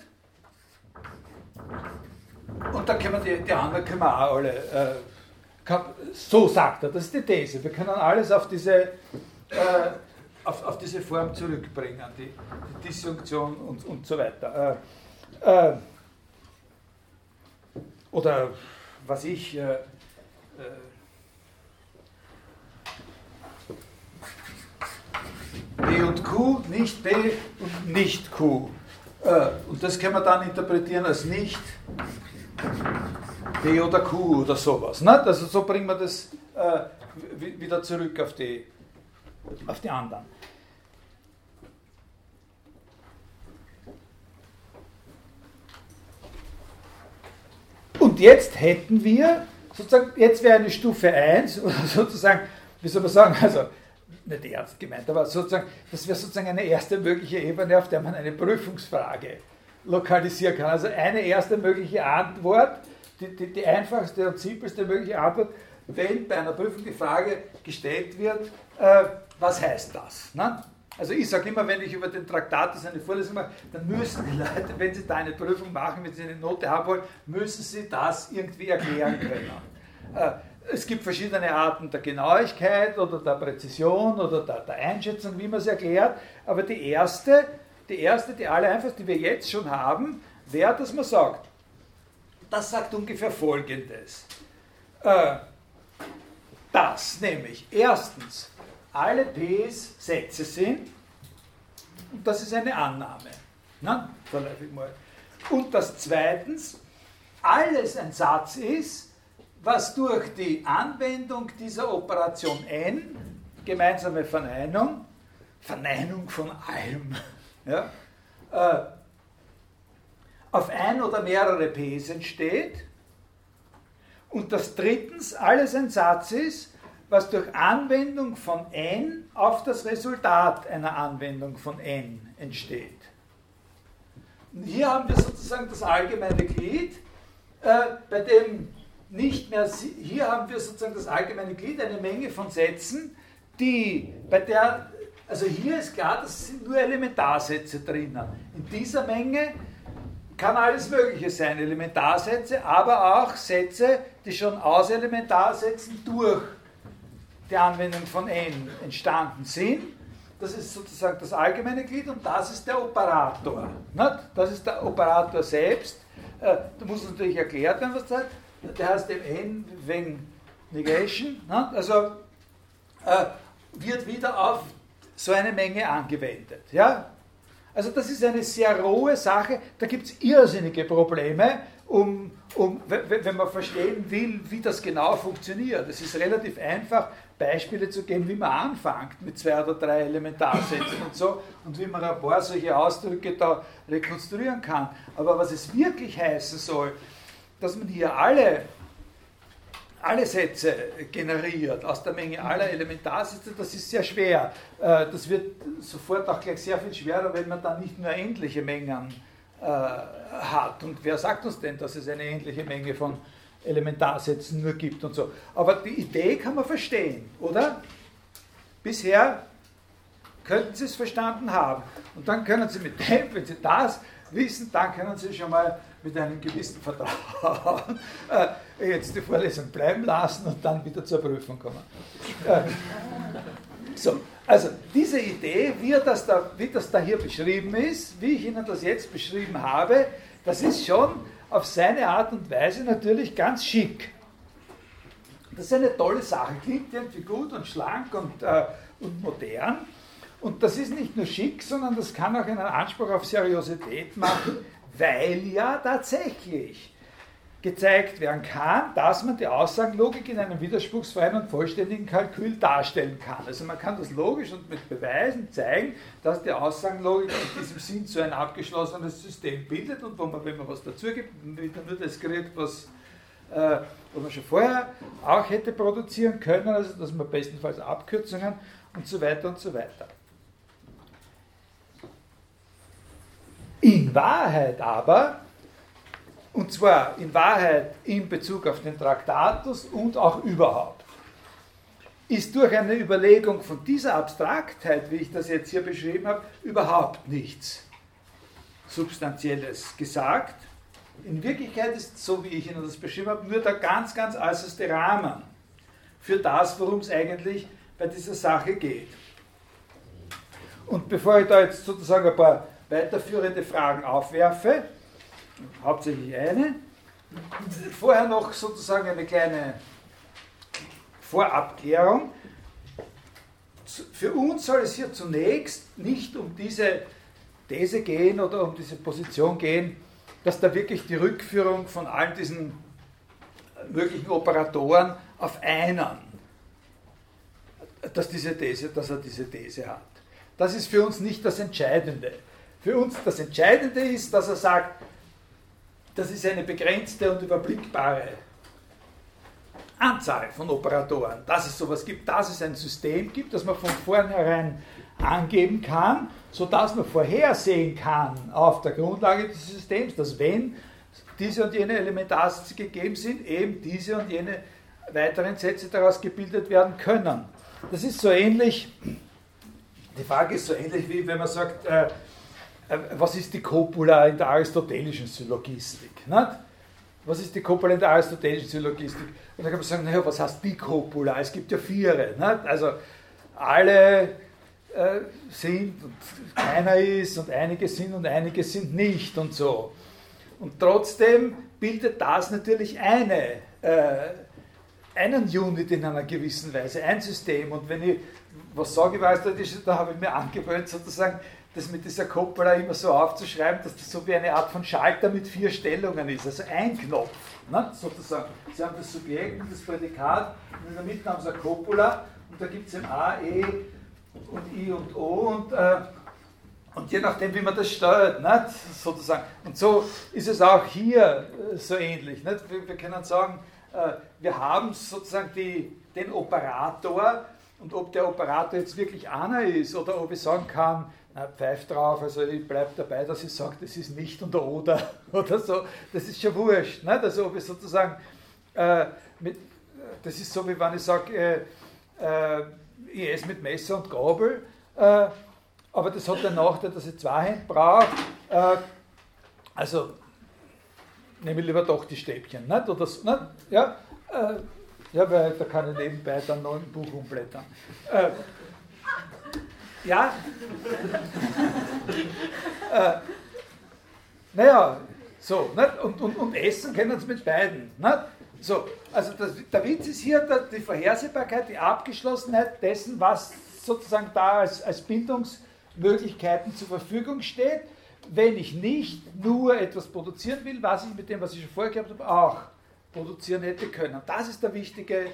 Und dann können wir die, die anderen können wir auch alle, äh, so sagt er, das ist die These. Wir können alles auf diese, äh, auf, auf diese Form zurückbringen, die, die Disjunktion und, und so weiter. Äh, äh, oder was ich, äh, äh, B und Q, nicht B und nicht Q. Äh, und das kann man dann interpretieren als nicht B oder Q oder sowas. Ne? Also so bringen wir das äh, wieder zurück auf die, auf die anderen. Und jetzt hätten wir, sozusagen, jetzt wäre eine Stufe 1, oder <laughs> sozusagen, wie soll man sagen, also nicht ernst gemeint, aber sozusagen, das wäre sozusagen eine erste mögliche Ebene, auf der man eine Prüfungsfrage lokalisieren kann. Also eine erste mögliche Antwort, die, die, die einfachste und simpelste mögliche Antwort, wenn bei einer Prüfung die Frage gestellt wird, äh, was heißt das? Ne? Also ich sage immer, wenn ich über den Traktatus eine Vorlesung mache, dann müssen die Leute, wenn sie da eine Prüfung machen, wenn sie eine Note haben wollen, müssen sie das irgendwie erklären können. Äh, es gibt verschiedene Arten der Genauigkeit oder der Präzision oder der, der Einschätzung, wie man es erklärt, aber die erste, die erste, die alle einfach, die wir jetzt schon haben, wäre, dass man sagt, das sagt ungefähr Folgendes. Äh, das nämlich, erstens, alle Ps Sätze sind. Und das ist eine Annahme. Ne? Und dass zweitens alles ein Satz ist, was durch die Anwendung dieser Operation n, gemeinsame Verneinung, Verneinung von allem, <laughs> ja, äh, auf ein oder mehrere Ps entsteht und dass drittens alles ein Satz ist, was durch Anwendung von n auf das Resultat einer Anwendung von n entsteht. Und hier haben wir sozusagen das allgemeine Glied, äh, bei dem nicht mehr, hier haben wir sozusagen das allgemeine Glied, eine Menge von Sätzen, die bei der, also hier ist klar, das sind nur Elementarsätze drinnen. In dieser Menge kann alles Mögliche sein, Elementarsätze, aber auch Sätze, die schon aus Elementarsätzen durch die Anwendung von n entstanden sind. Das ist sozusagen das allgemeine Glied und das ist der Operator. Das ist der Operator selbst. Äh, da muss natürlich erklärt werden, was das heißt. Der heißt dem n wegen Negation. Also äh, wird wieder auf so eine Menge angewendet. Ja? Also das ist eine sehr rohe Sache, da gibt es irrsinnige Probleme, um, um, wenn man verstehen will, wie das genau funktioniert. Es ist relativ einfach, Beispiele zu geben, wie man anfängt mit zwei oder drei Elementarsätzen und so und wie man ein paar solche Ausdrücke da rekonstruieren kann. Aber was es wirklich heißen soll, dass man hier alle alle Sätze generiert aus der Menge aller Elementarsätze, das ist sehr schwer. Äh, das wird sofort auch gleich sehr viel schwerer, wenn man dann nicht nur endliche Mengen äh, hat. Und wer sagt uns denn, dass es eine endliche Menge von Elementarsätzen nur gibt und so. Aber die Idee kann man verstehen, oder? Bisher könnten Sie es verstanden haben. Und dann können Sie mit dem, wenn Sie das wissen, dann können Sie schon mal mit einem gewissen Vertrauen <laughs> äh, jetzt die Vorlesung bleiben lassen und dann wieder zur Prüfung kommen. Äh, so, also diese Idee, wie das, da, wie das da hier beschrieben ist, wie ich Ihnen das jetzt beschrieben habe, das ist schon auf seine Art und Weise natürlich ganz schick. Das ist eine tolle Sache, klingt irgendwie gut und schlank und, äh, und modern. Und das ist nicht nur schick, sondern das kann auch einen Anspruch auf Seriosität machen, weil ja tatsächlich gezeigt werden kann, dass man die Aussagenlogik in einem widerspruchsfreien und vollständigen Kalkül darstellen kann. Also man kann das logisch und mit Beweisen zeigen, dass die Aussagenlogik in diesem Sinn so ein abgeschlossenes System bildet und wo man, wenn man was dazu gibt, wieder nur das kriegt, was, äh, was man schon vorher auch hätte produzieren können, also dass man bestenfalls Abkürzungen und so weiter und so weiter. In Wahrheit aber, und zwar in Wahrheit in Bezug auf den Traktatus und auch überhaupt, ist durch eine Überlegung von dieser Abstraktheit, wie ich das jetzt hier beschrieben habe, überhaupt nichts Substanzielles gesagt. In Wirklichkeit ist, so wie ich Ihnen das beschrieben habe, nur der ganz, ganz äußerste Rahmen für das, worum es eigentlich bei dieser Sache geht. Und bevor ich da jetzt sozusagen ein paar weiterführende Fragen aufwerfe, hauptsächlich eine. Vorher noch sozusagen eine kleine Vorabklärung. Für uns soll es hier zunächst nicht um diese These gehen oder um diese Position gehen, dass da wirklich die Rückführung von all diesen möglichen Operatoren auf einen, dass, diese These, dass er diese These hat. Das ist für uns nicht das Entscheidende. Für uns das Entscheidende ist, dass er sagt, das ist eine begrenzte und überblickbare Anzahl von Operatoren, dass es sowas gibt, dass es ein System gibt, das man von vornherein angeben kann, sodass man vorhersehen kann auf der Grundlage des Systems, dass wenn diese und jene Elementarsätze gegeben sind, eben diese und jene weiteren Sätze daraus gebildet werden können. Das ist so ähnlich, die Frage ist so ähnlich wie wenn man sagt, äh, was ist die Copula in der aristotelischen Syllogistik? Nicht? Was ist die Copula in der aristotelischen Syllogistik? Und dann kann man sagen, naja, was heißt die Copula? Es gibt ja vier. Nicht? Also alle äh, sind und keiner ist und einige sind und einige sind nicht und so. Und trotzdem bildet das natürlich eine, äh, einen Unit in einer gewissen Weise, ein System. Und wenn ich was sage, weiß, da habe ich mir angewöhnt, sozusagen das mit dieser Coppola immer so aufzuschreiben, dass das so wie eine Art von Schalter mit vier Stellungen ist, also ein Knopf, ne, sozusagen. Sie haben das Subjekt und das Prädikat und in der Mitte haben Sie eine Coppola und da gibt es ein A, E und I und O und, äh, und je nachdem, wie man das steuert, nicht, sozusagen. Und so ist es auch hier äh, so ähnlich. Nicht? Wir, wir können sagen, äh, wir haben sozusagen die, den Operator und ob der Operator jetzt wirklich einer ist oder ob ich sagen kann, na, pfeift drauf, also ich bleibe dabei, dass ich sage, das ist nicht und oder <laughs> oder so, das ist schon wurscht. Nicht? Also ob ich sozusagen, äh, mit, das ist so wie wenn ich sage, äh, äh, ich esse mit Messer und Gabel, äh, aber das hat den Nachteil, dass ich zwei Hände brauche. Äh, also nehme ich lieber doch die Stäbchen, nicht? Oder so, nicht? Ja, äh, ja, weil da kann ich nebenbei dann noch ein Buch umblättern. Ja? <laughs> äh, naja, so, nicht? Und, und, und essen können sie mit beiden. Nicht? So, also das, der Witz ist hier die Vorhersehbarkeit, die Abgeschlossenheit dessen, was sozusagen da als, als Bindungsmöglichkeiten zur Verfügung steht, wenn ich nicht nur etwas produzieren will, was ich mit dem, was ich schon vorher gehabt habe, auch produzieren hätte können. Das ist der wichtige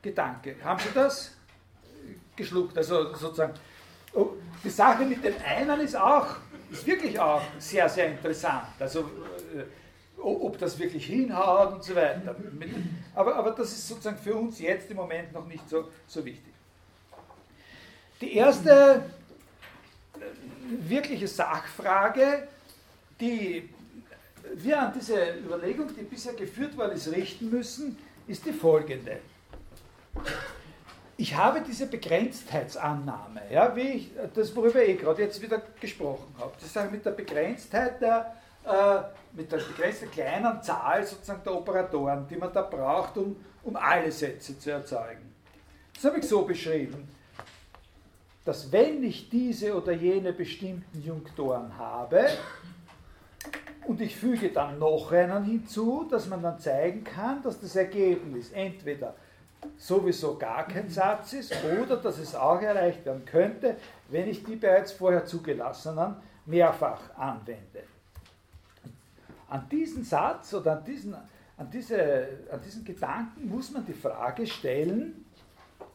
Gedanke. Haben Sie das? Geschluckt. Also sozusagen, oh, die Sache mit den einen ist auch, ist wirklich auch sehr, sehr interessant. Also äh, ob das wirklich hinhaut und so weiter. Aber, aber das ist sozusagen für uns jetzt im Moment noch nicht so, so wichtig. Die erste äh, wirkliche Sachfrage, die wir an diese Überlegung, die bisher geführt worden ist, richten müssen, ist die folgende ich habe diese Begrenztheitsannahme, ja, wie ich, das, worüber ich gerade jetzt wieder gesprochen habe. Das ist mit der Begrenztheit der, äh, mit der begrenzten kleinen Zahl sozusagen der Operatoren, die man da braucht, um, um alle Sätze zu erzeugen. Das habe ich so beschrieben, dass wenn ich diese oder jene bestimmten Junktoren habe, und ich füge dann noch einen hinzu, dass man dann zeigen kann, dass das Ergebnis entweder sowieso gar kein Satz ist oder dass es auch erreicht werden könnte, wenn ich die bereits vorher zugelassenen mehrfach anwende. An diesen Satz oder an diesen, an, diese, an diesen Gedanken muss man die Frage stellen,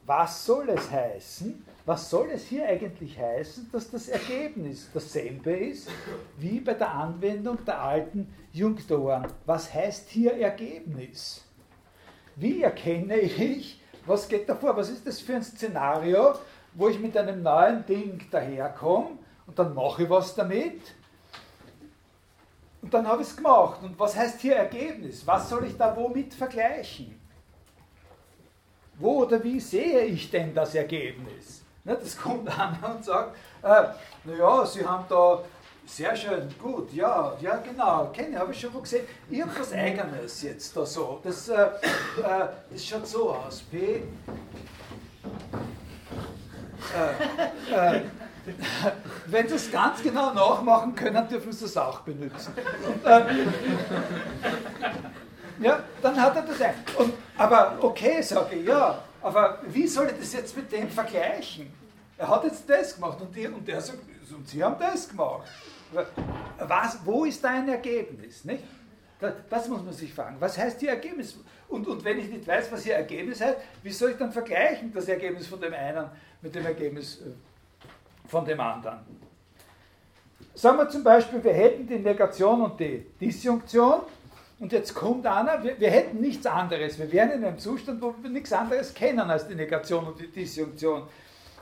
was soll es heißen, was soll es hier eigentlich heißen, dass das Ergebnis dasselbe ist wie bei der Anwendung der alten Junktoren. Was heißt hier Ergebnis? Wie erkenne ich, was geht da vor? Was ist das für ein Szenario, wo ich mit einem neuen Ding daherkomme und dann mache ich was damit und dann habe ich es gemacht. Und was heißt hier Ergebnis? Was soll ich da womit vergleichen? Wo oder wie sehe ich denn das Ergebnis? Das kommt <laughs> einer und sagt, äh, naja, Sie haben da sehr schön, gut, ja, ja genau, kenne, habe ich schon mal gesehen. Ich habe was Eigenes jetzt da so. Das, äh, äh, das schaut so aus. P. Äh, äh wenn Sie es ganz genau nachmachen können, dürfen Sie es auch benutzen. Und, äh, ja, dann hat er das ein. Und, aber okay, sage ich, ja, aber wie soll ich das jetzt mit dem vergleichen? Er hat jetzt das gemacht und, die, und der sagt, und Sie haben das gemacht. Was, wo ist da ein Ergebnis? Nicht? Das, das, muss man sich fragen. Was heißt hier Ergebnis? Und, und wenn ich nicht weiß, was hier Ergebnis heißt, wie soll ich dann vergleichen, das Ergebnis von dem einen mit dem Ergebnis äh, von dem anderen? Sagen wir zum Beispiel, wir hätten die Negation und die Disjunktion und jetzt kommt einer, wir, wir, hätten nichts anderes, wir wären in einem Zustand, wo wir nichts anderes kennen als die Negation und die Disjunktion.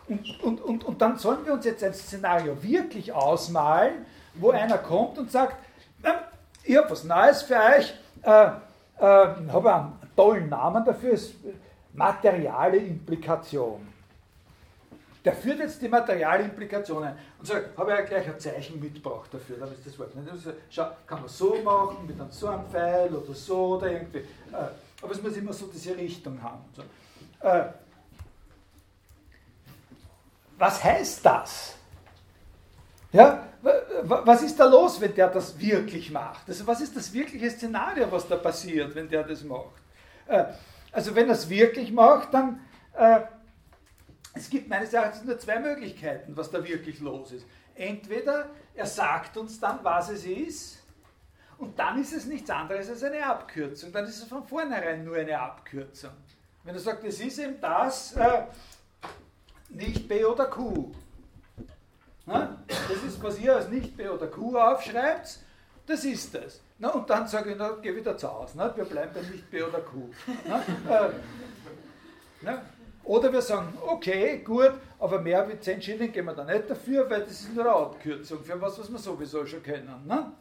Und, und, und, und dann sollen wir uns jetzt ein Szenario wirklich ausmalen, wo einer kommt und sagt, ich habe was Neues für euch, äh, äh, habe einen tollen Namen dafür, ist materiale Implikation. Der führt jetzt die Materialimplikationen und sagt, habe ich ja gleich ein Zeichen mitgebracht dafür, damit ist das Wort. Also, schau, kann man so machen, mit so einem Pfeil oder so oder irgendwie. Äh, aber es muss immer so diese Richtung haben. So. Äh, was heißt das? Ja, was ist da los, wenn der das wirklich macht? Also was ist das wirkliche Szenario, was da passiert, wenn der das macht? Äh, also wenn er es wirklich macht, dann, äh, es gibt meines Erachtens nur zwei Möglichkeiten, was da wirklich los ist. Entweder er sagt uns dann, was es ist, und dann ist es nichts anderes als eine Abkürzung. Dann ist es von vornherein nur eine Abkürzung. Wenn er sagt, es ist eben das, äh, nicht B oder Q. Na? Das ist, was ihr als nicht B oder Q aufschreibt, das ist es. Na, und dann sage ich, na, geh wieder zu Hause. Na? Wir bleiben bei nicht B oder Q. Na? <laughs> Äh, na? Oder wir sagen, okay, gut, aber mehr wie 10 Schilling geben wir da nicht dafür, weil das ist nur eine Abkürzung für was, was wir sowieso schon kennen. Ne?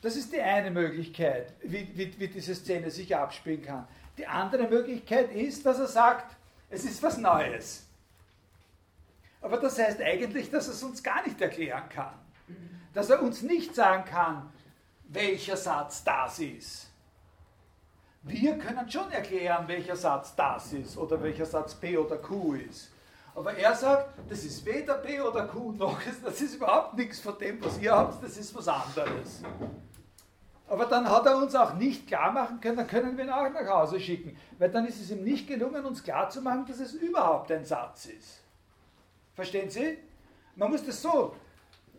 Das ist die eine Möglichkeit, wie, wie, wie diese Szene sich abspielen kann. Die andere Möglichkeit ist, dass er sagt, es ist was Neues. Aber das heißt eigentlich, dass er es uns gar nicht erklären kann. Dass er uns nicht sagen kann, welcher Satz das ist. Wir können schon erklären, welcher Satz das ist oder welcher Satz P oder Q ist. Aber er sagt, das ist weder P oder Q noch, das ist überhaupt nichts von dem, was ihr habt, das ist was anderes. Aber dann hat er uns auch nicht klar machen können, dann können wir ihn auch nach Hause schicken. Weil dann ist es ihm nicht gelungen, uns klar zu machen, dass es überhaupt ein Satz ist. Verstehen Sie? Man muss das so,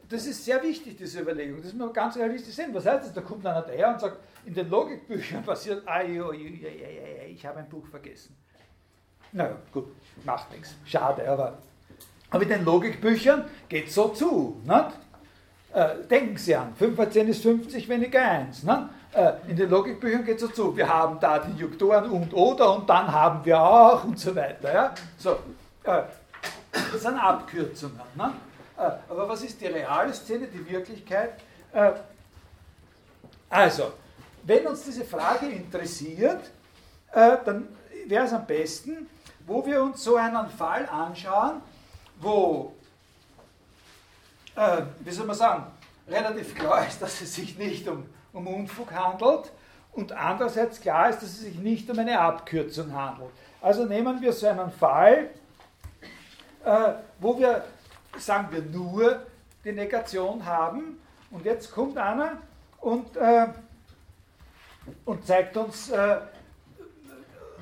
das ist sehr wichtig, diese Überlegung. Das muss man ganz realistisch sehen. Was heißt das? Da kommt einer daher und sagt, in den Logikbüchern <laughs> passiert, ah, jo, jo, jo, ich habe ein Buch vergessen. Na gut, macht nichts. Schade, aber, aber in den Logikbüchern geht es so zu. Äh, denken Sie an, 5 mal 10 ist 50 weniger 1. Ne? Äh, in den Logikbüchern geht es so zu, wir haben da die Juktoren und oder und dann haben wir auch und so weiter. Ja? So, äh, das sind Abkürzungen. Ne? Äh, aber was ist die reale Szene, die Wirklichkeit? Äh, also, wenn uns diese Frage interessiert, äh, dann wäre es am besten, wo wir uns so einen Fall anschauen, wo wie soll man sagen, relativ klar ist, dass es sich nicht um, um Unfug handelt und andererseits klar ist, dass es sich nicht um eine Abkürzung handelt. Also nehmen wir so einen Fall, äh, wo wir, sagen wir, nur die Negation haben und jetzt kommt einer und, äh, und zeigt uns äh,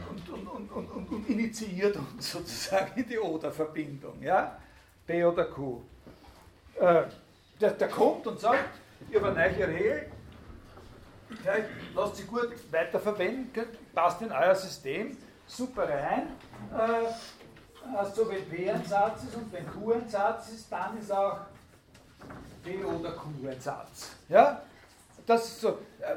und, und, und, und, initiiert uns sozusagen in die Oder-Verbindung, ja? B oder Q äh, der, der, kommt und sagt, ich habe eine neue Regel, ja, lasst sie gut weiterverwenden, passt in euer System, super rein. Äh, also wenn P ein Satz ist und wenn Q ein Satz ist, dann ist auch P oder Q ein Satz. Ja? Das, ist so, äh,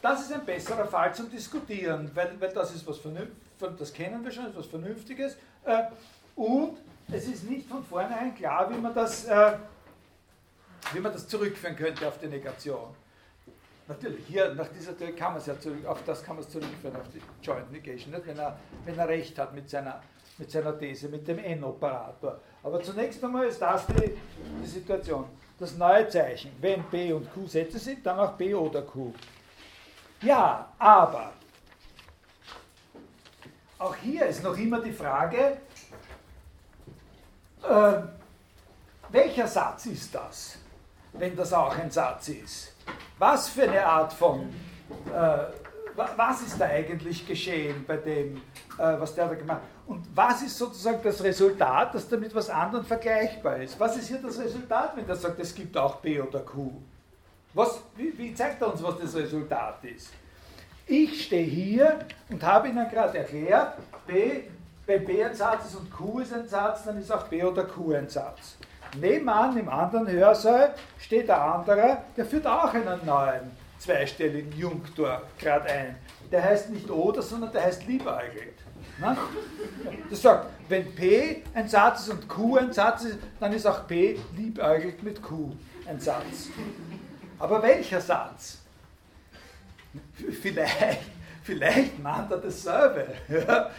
das ist ein besserer Fall zum Diskutieren, weil, weil das ist was Vernünftiges, das kennen wir schon, ist was Vernünftiges. Äh, und es ist nicht von vornherein klar, wie man das, äh, wie man das zurückführen könnte auf die Negation. Natürlich, hier nach dieser Theorie kann man es ja zurück, auf das kann man es zurückführen, auf die Joint Negation, nicht? Wenn, er, wenn er recht hat mit seiner, mit seiner These, mit dem N-Operator. Aber zunächst einmal ist das die, die Situation. Das neue Zeichen, wenn B und Q Sätze sind, dann auch B oder Q. Ja, aber auch hier ist noch immer die Frage, äh, welcher Satz ist das, wenn das auch ein Satz ist? Was für eine Art von, äh, was ist da eigentlich geschehen bei dem, was der da gemacht hat? Und was ist sozusagen das Resultat, das damit was anderem vergleichbar ist? Was ist hier das Resultat, wenn er sagt, es gibt auch B oder Q? Was, wie, wie zeigt er uns, was das Resultat ist? Ich stehe hier und habe Ihnen gerade erklärt, B wenn B ein Satz ist und Q ist ein Satz, dann ist auch B oder Q ein Satz. Nebenan im anderen Hörsaal steht der andere, der führt auch einen neuen zweistelligen Junktor gerade ein. Der heißt nicht oder, sondern der heißt liebäugelt. Das sagt, wenn P ein Satz ist und Q ein Satz ist, dann ist auch P liebäugelt mit Q ein Satz. Aber welcher Satz? Vielleicht vielleicht meint er dasselbe. Ja,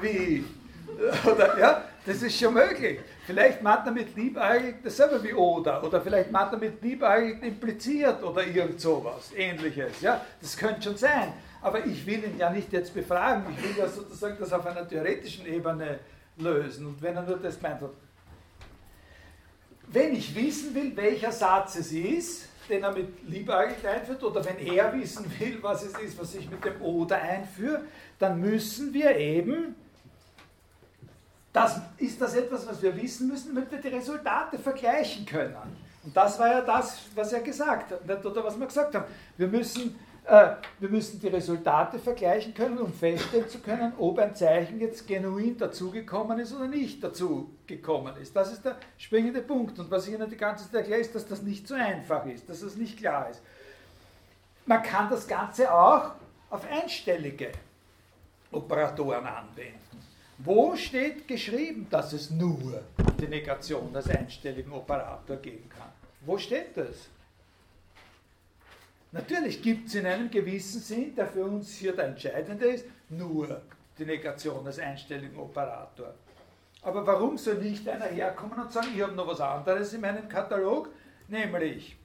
wie, oder, ja, das ist schon möglich. Vielleicht meint er mit liebäugig dasselbe wie oder. Oder vielleicht meint er mit liebäugig impliziert oder irgend sowas, ähnliches. Ja, das könnte schon sein. Aber ich will ihn ja nicht jetzt befragen. Ich will ja sozusagen das auf einer theoretischen Ebene lösen. Und wenn er nur das meint, wenn ich wissen will, welcher Satz es ist, den er mit Liebäugig einführt, oder wenn er wissen will, was es ist, was ich mit dem Oder einführe, dann müssen wir eben das, ist das etwas, was wir wissen müssen, damit wir die Resultate vergleichen können. Und das war ja das, was er gesagt hat, oder was wir gesagt haben. Wir müssen, wir müssen die Resultate vergleichen können, um feststellen zu können, ob ein Zeichen jetzt genuin dazugekommen ist oder nicht dazugekommen ist. Das ist der springende Punkt. Und was ich Ihnen die ganze Zeit erkläre, ist, dass das nicht so einfach ist, dass das nicht klar ist. Man kann das Ganze auch auf einstellige Operatoren anwenden. Wo steht geschrieben, dass es nur die Negation als einstelligen Operator geben kann? Wo steht das? Natürlich gibt es in einem gewissen Sinn, der für uns hier der entscheidende ist, nur die Negation als einstelligen Operator. Aber warum soll nicht einer herkommen und sagen, ich habe noch was anderes in meinem Katalog? Nämlich,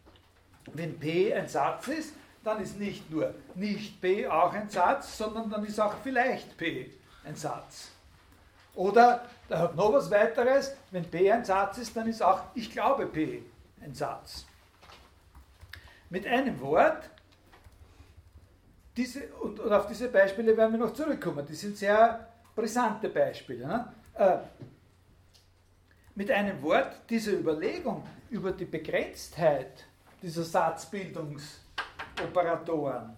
wenn P ein Satz ist, dann ist nicht nur nicht P auch ein Satz, sondern dann ist auch vielleicht P ein Satz. Oder, da hat noch was weiteres, wenn P ein Satz ist, dann ist auch ich glaube P ein Satz. Mit einem Wort, diese, und, und auf diese Beispiele werden wir noch zurückkommen, die sind sehr brisante Beispiele. Ne? Äh, mit einem Wort, diese Überlegung über die Begrenztheit dieser Satzbildungsoperatoren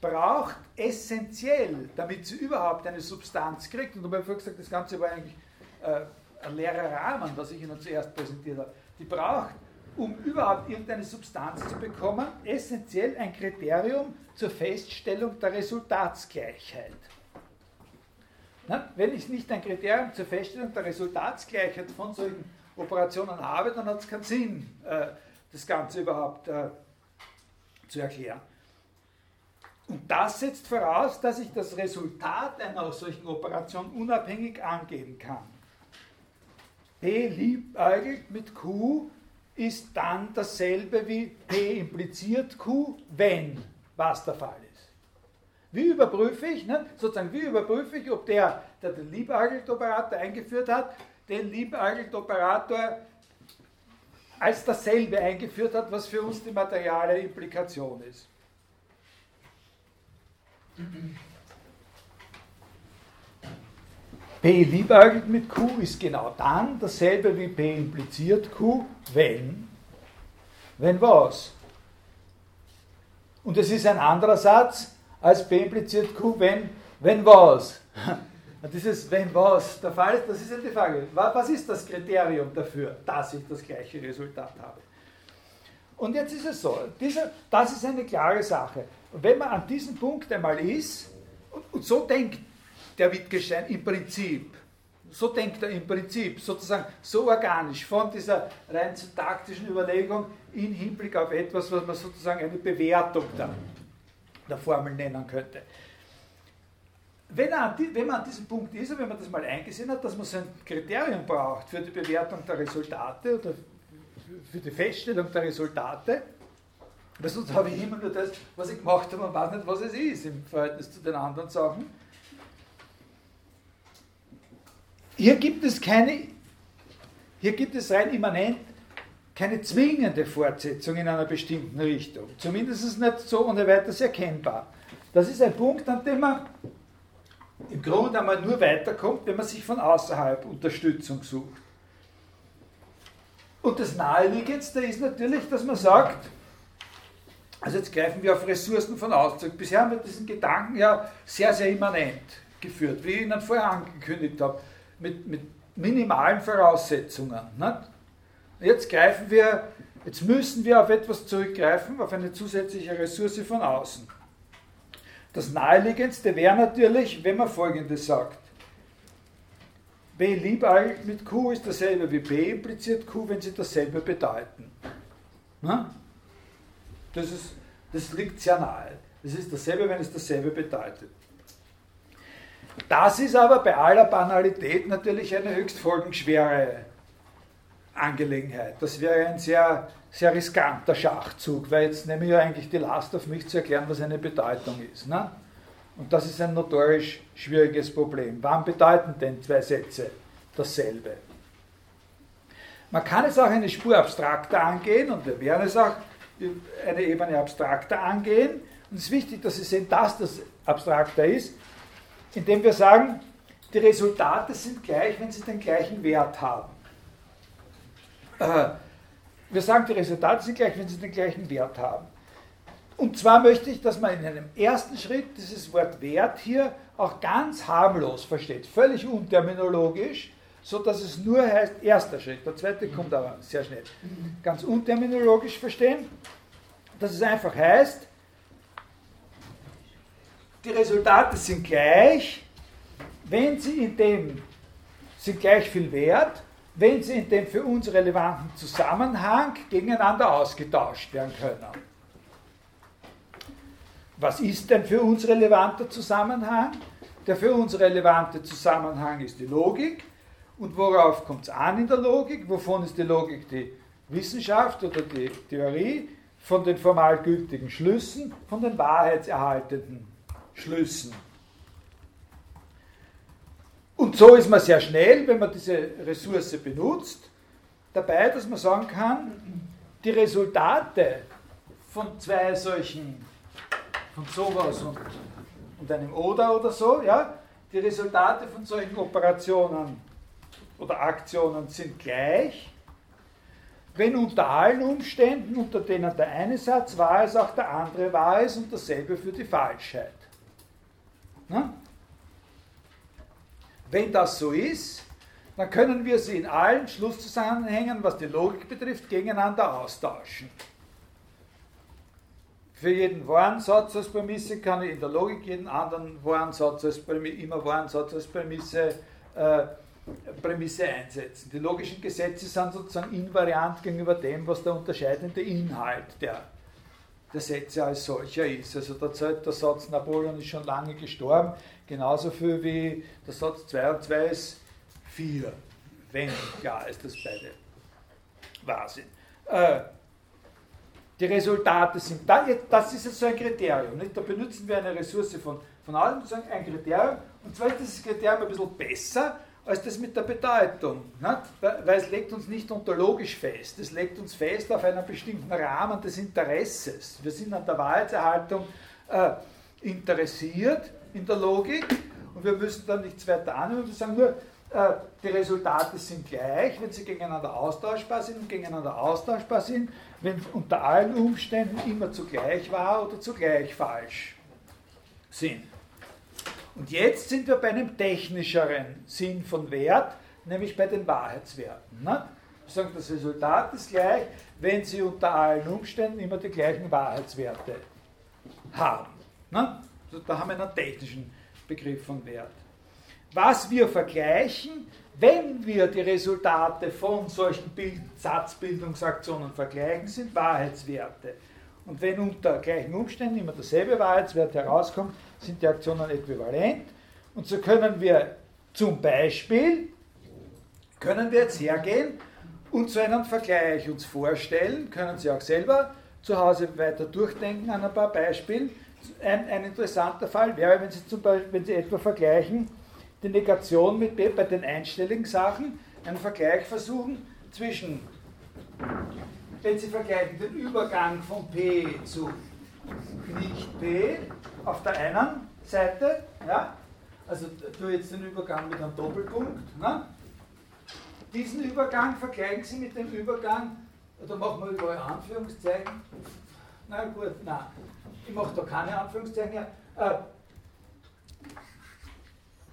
braucht essentiell, damit sie überhaupt eine Substanz kriegt, und ich habe gesagt, das Ganze war eigentlich äh, ein leerer Rahmen, was ich Ihnen zuerst präsentiert habe, die braucht, um überhaupt irgendeine Substanz zu bekommen, essentiell ein Kriterium zur Feststellung der Resultatsgleichheit. Na, wenn ich nicht ein Kriterium zur Feststellung der Resultatsgleichheit von solchen Operationen habe, dann hat es keinen Sinn, äh, das Ganze überhaupt äh, zu erklären. Und das setzt voraus, dass ich das Resultat einer solchen Operation unabhängig angeben kann. P liebäugelt mit Q ist dann dasselbe wie P impliziert Q, wenn was der Fall ist. Wie überprüfe ich, ne, sozusagen, wie überprüfe ich, ob der, der den Liebäugelt-Operator eingeführt hat, den Liebäugelt-Operator als dasselbe eingeführt hat, was für uns die materiale Implikation ist. P liebäugelt mit Q ist genau dann dasselbe wie P impliziert Q, wenn, wenn was? Und es ist ein anderer Satz als P impliziert Q, wenn, wenn was? <laughs> Dieses wenn was der Fall ist, das ist ja die Frage. Was ist das Kriterium dafür, dass ich das gleiche Resultat habe? Und jetzt ist es so, dieser, das ist eine klare Sache. Wenn man an diesem Punkt einmal ist, und, und so denkt der Wittgenstein im Prinzip, so denkt er im Prinzip, sozusagen so organisch, von dieser rein syntaktischen Überlegung in Hinblick auf etwas, was man sozusagen eine Bewertung der, der Formel nennen könnte. Wenn, er, wenn man an diesem Punkt ist und wenn man das mal eingesehen hat, dass man so ein Kriterium braucht für die Bewertung der Resultate oder für die Feststellung der Resultate, weil sonst habe ich immer nur das, was ich gemacht habe und weiß nicht, was es ist im Verhältnis zu den anderen Sachen. Hier gibt es keine, hier gibt es rein immanent keine zwingende Fortsetzung in einer bestimmten Richtung. Zumindest nicht so ohne weiteres erkennbar. Das ist ein Punkt, an dem man im Grunde einmal nur weiterkommt, wenn man sich von außerhalb Unterstützung sucht. Und das Naheliegendste ist natürlich, dass man sagt, also jetzt greifen wir auf Ressourcen von außen. Bisher haben wir diesen Gedanken ja sehr, sehr immanent geführt, wie ich Ihnen vorher angekündigt habe, mit, mit minimalen Voraussetzungen. Nicht? Jetzt greifen wir, jetzt müssen wir auf etwas zurückgreifen, auf eine zusätzliche Ressource von außen. Das naheliegendste wäre natürlich, wenn man folgendes sagt. B Lieball mit Q ist dasselbe wie B impliziert Q, wenn sie dasselbe bedeuten. Das, ist, das liegt sehr nahe. Es ist dasselbe, wenn es dasselbe bedeutet. Das ist aber bei aller Banalität natürlich eine höchst folgenschwere Angelegenheit. Das wäre ein sehr, sehr riskanter Schachzug, weil jetzt nehme ich ja eigentlich die Last auf mich zu erklären, was eine Bedeutung ist. Ne? Und das ist ein notorisch schwieriges Problem. Wann bedeuten denn zwei Sätze dasselbe? Man kann es auch eine Spur abstrakter angehen und wir werden es auch eine Ebene abstrakter angehen. Und es ist wichtig, dass Sie sehen, dass das abstrakter ist, indem wir sagen, die Resultate sind gleich, wenn sie den gleichen Wert haben. Äh, wir sagen, die Resultate sind gleich, wenn sie den gleichen Wert haben. Und zwar möchte ich, dass man in einem ersten Schritt dieses Wort Wert hier auch ganz harmlos versteht, völlig unterminologisch, so dass es nur heißt, erster Schritt, der zweite kommt aber sehr schnell, ganz unterminologisch verstehen, dass es einfach heißt, die Resultate sind gleich, wenn sie in dem sind gleich viel wert, wenn sie in dem für uns relevanten Zusammenhang gegeneinander ausgetauscht werden können. Was ist denn für uns relevanter Zusammenhang? Der für uns relevante Zusammenhang ist die Logik. Und worauf kommt es an in der Logik? Wovon ist die Logik die Wissenschaft oder die Theorie? Von den formal gültigen Schlüssen, von den wahrheitserhaltenden Schlüssen. Und so ist man sehr schnell, wenn man diese Ressource benutzt, dabei, dass man sagen kann, die Resultate von zwei solchen von sowas und, und einem Oder oder so, ja, die Resultate von solchen Operationen oder Aktionen sind gleich, wenn unter allen Umständen, unter denen der eine Satz wahr ist, auch der andere wahr ist und dasselbe für die Falschheit. Na? Wenn das so ist, dann können wir sie in allen Schlusszusammenhängen, was die Logik betrifft, gegeneinander austauschen. Für jeden wahren Satz als Prämisse kann ich in der Logik jeden anderen wahren Satz als Prämisse, immer wahren Satz als Prämisse, äh, Prämisse einsetzen. Die logischen Gesetze sind sozusagen invariant gegenüber dem, was der unterscheidende Inhalt der, der Sätze als solcher ist. Also zählt der Satz Napoleon ist schon lange gestorben, genauso viel wie der Satz 2 und 2 ist 4, wenn klar ist, dass beide wahr sind. Äh, die Resultate sind da. Das ist jetzt so ein Kriterium. Nicht? Da benutzen wir eine Ressource von, von allem, sozusagen ein Kriterium. Und zwar ist dieses Kriterium ein bisschen besser als das mit der Bedeutung. Nicht? Weil es legt uns nicht ontologisch fest. Es legt uns fest auf einen bestimmten Rahmen des Interesses. Wir sind an der Wahrheitserhaltung äh, interessiert in der Logik und wir müssen dann nichts weiter annehmen. Wir sagen nur, äh, die Resultate sind gleich, wenn sie gegeneinander austauschbar sind und gegeneinander austauschbar sind, wenn unter allen Umständen immer zugleich wahr oder zugleich falsch sind. Und jetzt sind wir bei einem technischeren Sinn von Wert, nämlich bei den Wahrheitswerten. Ne? Sagen, das Resultat ist gleich, wenn sie unter allen Umständen immer die gleichen Wahrheitswerte haben. Ne? Also da haben wir einen technischen Begriff von Wert. Was wir vergleichen, wenn wir die Resultate von solchen Bild Satzbildungsaktionen vergleichen, sind Wahrheitswerte. Und wenn unter gleichen Umständen immer derselbe Wahrheitswert herauskommt, sind die Aktionen äquivalent. Und so können wir zum Beispiel, können wir jetzt hergehen und so einen Vergleich uns vorstellen, können Sie auch selber zu Hause weiter durchdenken an ein paar Beispielen. Ein, ein interessanter Fall wäre, wenn Sie, zum Beispiel, wenn Sie etwa vergleichen, die Negation mit B bei den einstelligen Sachen, einen Vergleich versuchen zwischen, wenn Sie vergleichen den Übergang von P zu nicht P auf der einen Seite, ja, also tue jetzt den Übergang mit einem Doppelpunkt, ne? diesen Übergang vergleichen Sie mit dem Übergang, oder machen wir überall Anführungszeichen, na gut, nein, ich mache da keine Anführungszeichen, ja. Äh,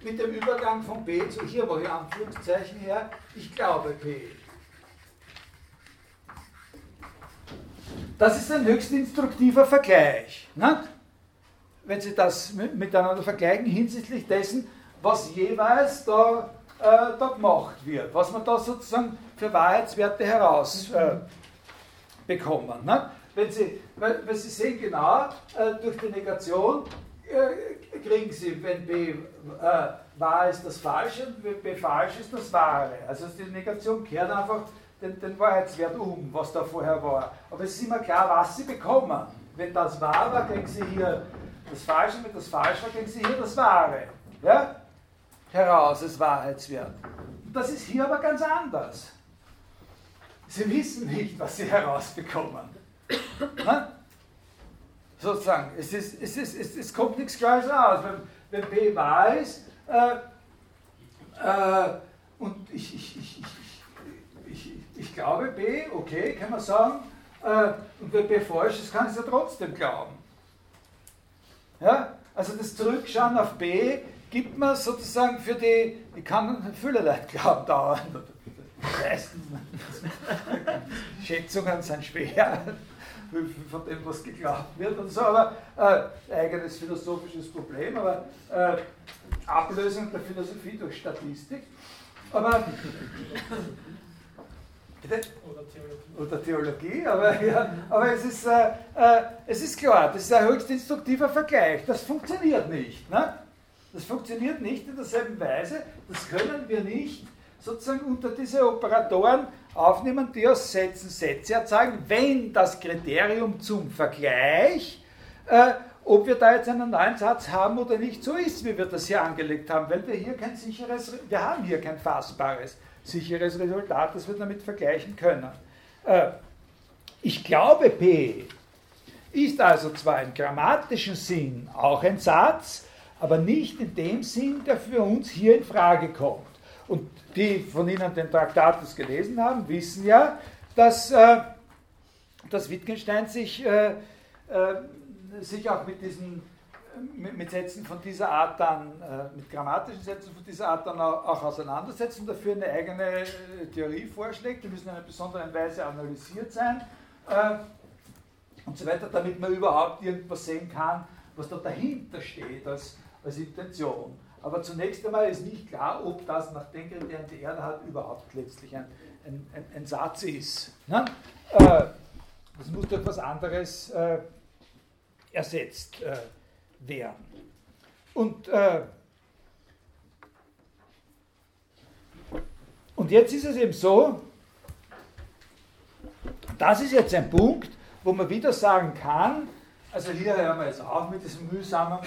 mit dem Übergang von B zu hier mache ich Anführungszeichen her, ich glaube P. Das ist ein höchst instruktiver Vergleich. Ne? Wenn Sie das miteinander vergleichen hinsichtlich dessen, was jeweils da, äh, da gemacht wird, was man da sozusagen für Wahrheitswerte herausbekommen. Äh, ne? Wenn Sie, weil, weil Sie sehen genau, äh, durch die Negation äh, kriegen Sie, wenn B äh, wahr ist das Falsche und wenn B falsch ist das Wahre. Also die Negation kehrt einfach den, den Wahrheitswert um, was da vorher war. Aber es ist immer klar, was Sie bekommen. Wenn das wahr war, kriegen Sie hier das Falsche, wenn das falsch war, kriegen Sie hier das Wahre. Ja? Heraus als Wahrheitswert. Und das ist hier aber ganz anders. Sie wissen nicht, was Sie herausbekommen. Na? sozusagen, es, ist, es, ist, es, es kommt nichts Klares raus. Wenn, wenn P wahr ist, äh, Äh, und ich, ich, ich, ich, ich, glaube B, okay, kann man sagen. Äh, und wenn B falsch ist, kann ich es ja trotzdem glauben. Ja? Also das Zurückschauen auf B gibt man sozusagen für die, ich kann viele Leute <laughs> glauben dauernd. Meistens. <laughs> Schätzungen sind schwer <laughs> von dem, was geglaubt wird und so, aber äh, eigenes philosophisches Problem, aber äh, Ablösung der Philosophie durch Statistik. Aber Oder Theologie. Oder Theologie, aber, ja, aber es, ist, äh, äh, es ist klar, das ist ein höchst instruktiver Vergleich. Das funktioniert nicht. Ne? Das funktioniert nicht in derselben Weise. Das können wir nicht sozusagen unter diese Operatoren aufnehmen, die aus Sätzen Sätze erzeugen, wenn das Kriterium zum Vergleich, äh, ob wir da jetzt einen neuen Satz haben oder nicht, so ist, wie wir das hier angelegt haben, weil wir hier kein sicheres, wir haben hier kein fassbares, sicheres Resultat, das wir damit vergleichen können. Äh, ich glaube, P ist also zwar im grammatischen Sinn auch ein Satz, aber nicht in dem Sinn, der für uns hier in Frage kommt. Und die von Ihnen den Traktatus gelesen haben, wissen ja, dass, äh, dass Wittgenstein sich, äh, äh, sich auch mit diesen mit, Sätzen von dieser Art dann, äh, mit grammatischen Sätzen von dieser Art dann auch, auseinandersetzt und dafür eine eigene äh, Theorie vorschlägt. Die müssen in einer besonderen Weise analysiert sein äh, und so weiter, damit man überhaupt irgendwas sehen kann, was da dahinter steht als, als Intention. Aber zunächst einmal ist nicht klar, ob das nach den Kriterien, die er hat, überhaupt letztlich ein, ein, ein, ein Satz ist. Ne? Äh, das muss durch etwas anderes äh, ersetzt äh, werden. Und, äh, und jetzt ist es eben so, das ist jetzt ein Punkt, wo man wieder sagen kann, also hier hören wir jetzt auf mit diesem mühsamen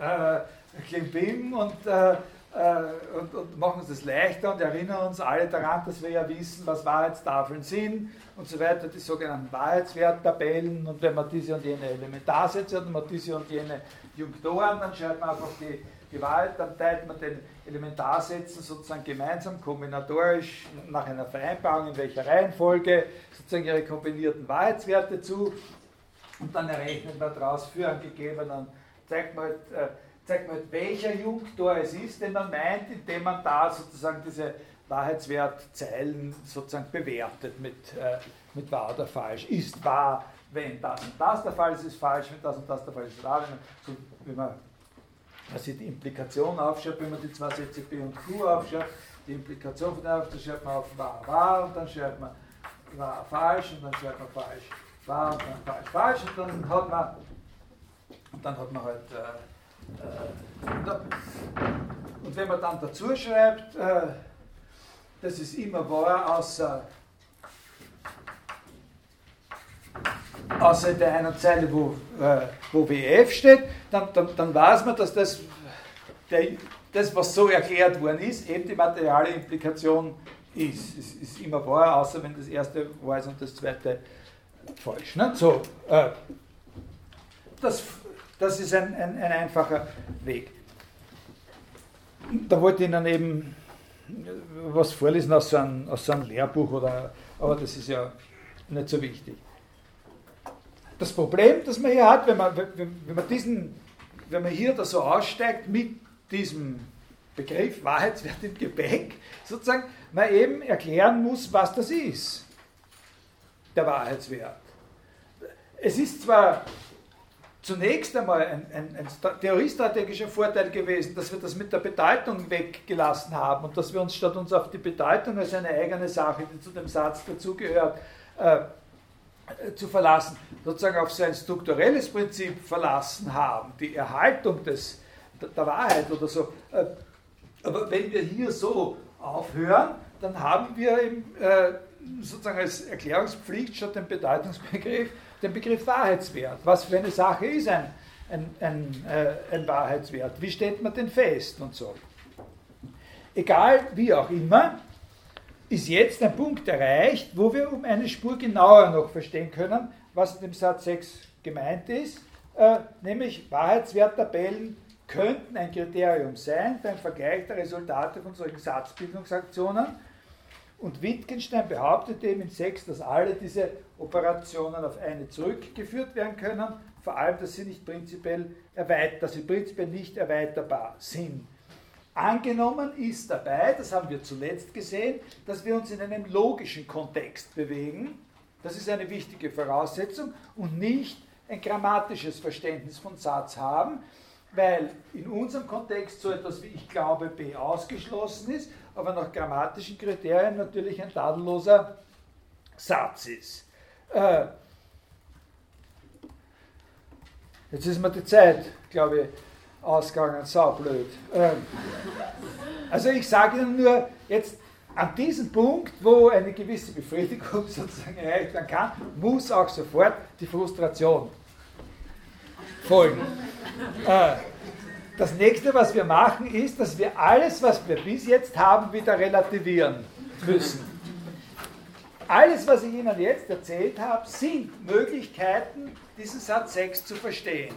äh, Klimbim und, äh, äh, und, und, machen uns das leichter und erinnern uns alle daran, dass wir ja wissen, was Wahrheitstafeln sind und so weiter, die sogenannten Wahrheitswerttabellen. Und wenn man diese und jene Elementarsätze hat und man diese und jene Junktoren, dann schreibt man einfach die, die Wahrheit, dann teilt man den Elementarsätzen sozusagen gemeinsam, kombinatorisch, nach einer Vereinbarung, in welcher Reihenfolge sozusagen ihre kombinierten Wahrheitswerte zu. Und dann errechnet man daraus für einen gegebenen, zeigt man halt, äh, zeigt man, welcher Junktor es ist, den man meint, indem man da sozusagen diese Wahrheitswertzeilen sozusagen bewertet mit, äh, mit wahr oder falsch. Ist wahr, wenn das und das der Fall ist, ist falsch, wenn das und das der Fall ist, ist wahr. Wenn man, so, wenn man also die Implikation aufschreibt, wenn man die zwei Sätze B und Q aufschreibt, die Implikation von der dann schreibt man auf wahr, wahr und dann schreibt man wahr, falsch und dann schreibt man falsch, wahr und dann falsch, falsch und dann hat man, und dann hat man halt äh, und wenn man dann dazu schreibt, äh, das ist immer wahr, außer, außer der einen Zeile, wo, äh, wo WF steht, dann, dann, dann weiß man, dass das, der, das, was so erklärt worden ist, eben die materiale Implikation ist. Es ist immer wahr, außer wenn das erste wahr ist und das zweite falsch. Ne? So, äh, das das ist ein, ein, ein einfacher Weg. Da wollte ich Ihnen eben was vorlesen aus so, einem, aus so einem Lehrbuch, oder, aber das ist ja nicht so wichtig. Das Problem, das man hier hat, wenn man, wenn man, diesen, wenn man hier da so aussteigt mit diesem Begriff Wahrheitswert im Gepäck, sozusagen, man eben erklären muss, was das ist, der Wahrheitswert. Es ist zwar zunächst einmal ein, ein, ein theoriestrategischer Vorteil gewesen, dass wir das mit der Bedeutung weggelassen haben und dass wir uns statt uns auf die Bedeutung als eine eigene Sache, die zu dem Satz dazugehört, äh, zu verlassen, sozusagen auf so ein strukturelles Prinzip verlassen haben, die Erhaltung des, der Wahrheit oder so. Äh, aber wenn wir hier so aufhören, dann haben wir eben, äh, sozusagen als Erklärungspflicht statt dem Bedeutungsbegriff den Begriff Wahrheitswert. Was für eine Sache ist ein, ein, ein, äh, ein Wahrheitswert? Wie stellt man den fest und so? Egal wie auch immer, ist jetzt ein Punkt erreicht, wo wir um eine Spur genauer noch verstehen können, was in dem Satz 6 gemeint ist, äh, nämlich Wahrheitswerttabellen könnten ein Kriterium sein beim Vergleich der Resultate von solchen Satzbildungsaktionen. Und Wittgenstein behauptet eben in 6, dass alle diese Operationen auf eine zurückgeführt werden können, vor allem, dass sie nicht prinzipiell erweitert, dass sie prinzipiell nicht erweiterbar sind. Angenommen ist dabei, das haben wir zuletzt gesehen, dass wir uns in einem logischen Kontext bewegen. Das ist eine wichtige Voraussetzung und nicht ein grammatisches Verständnis von Satz haben, weil in unserem Kontext so etwas wie ich glaube B ausgeschlossen ist, aber nach grammatischen Kriterien natürlich ein tadelloser Satz ist. Äh, jetzt ist mir die Zeit, glaube ich, ausgegangen, saublöd. Ähm, also ich sage Ihnen nur, jetzt an diesem Punkt, wo eine gewisse Befriedigung <laughs> sozusagen erreicht werden kann, muss auch sofort die Frustration folgen. Äh, das nächste, was wir machen, ist, dass wir alles, was wir bis jetzt haben, wieder relativieren müssen. Alles, was ich Ihnen jetzt erzählt habe, sind Möglichkeiten, diesen Satz 6 zu verstehen.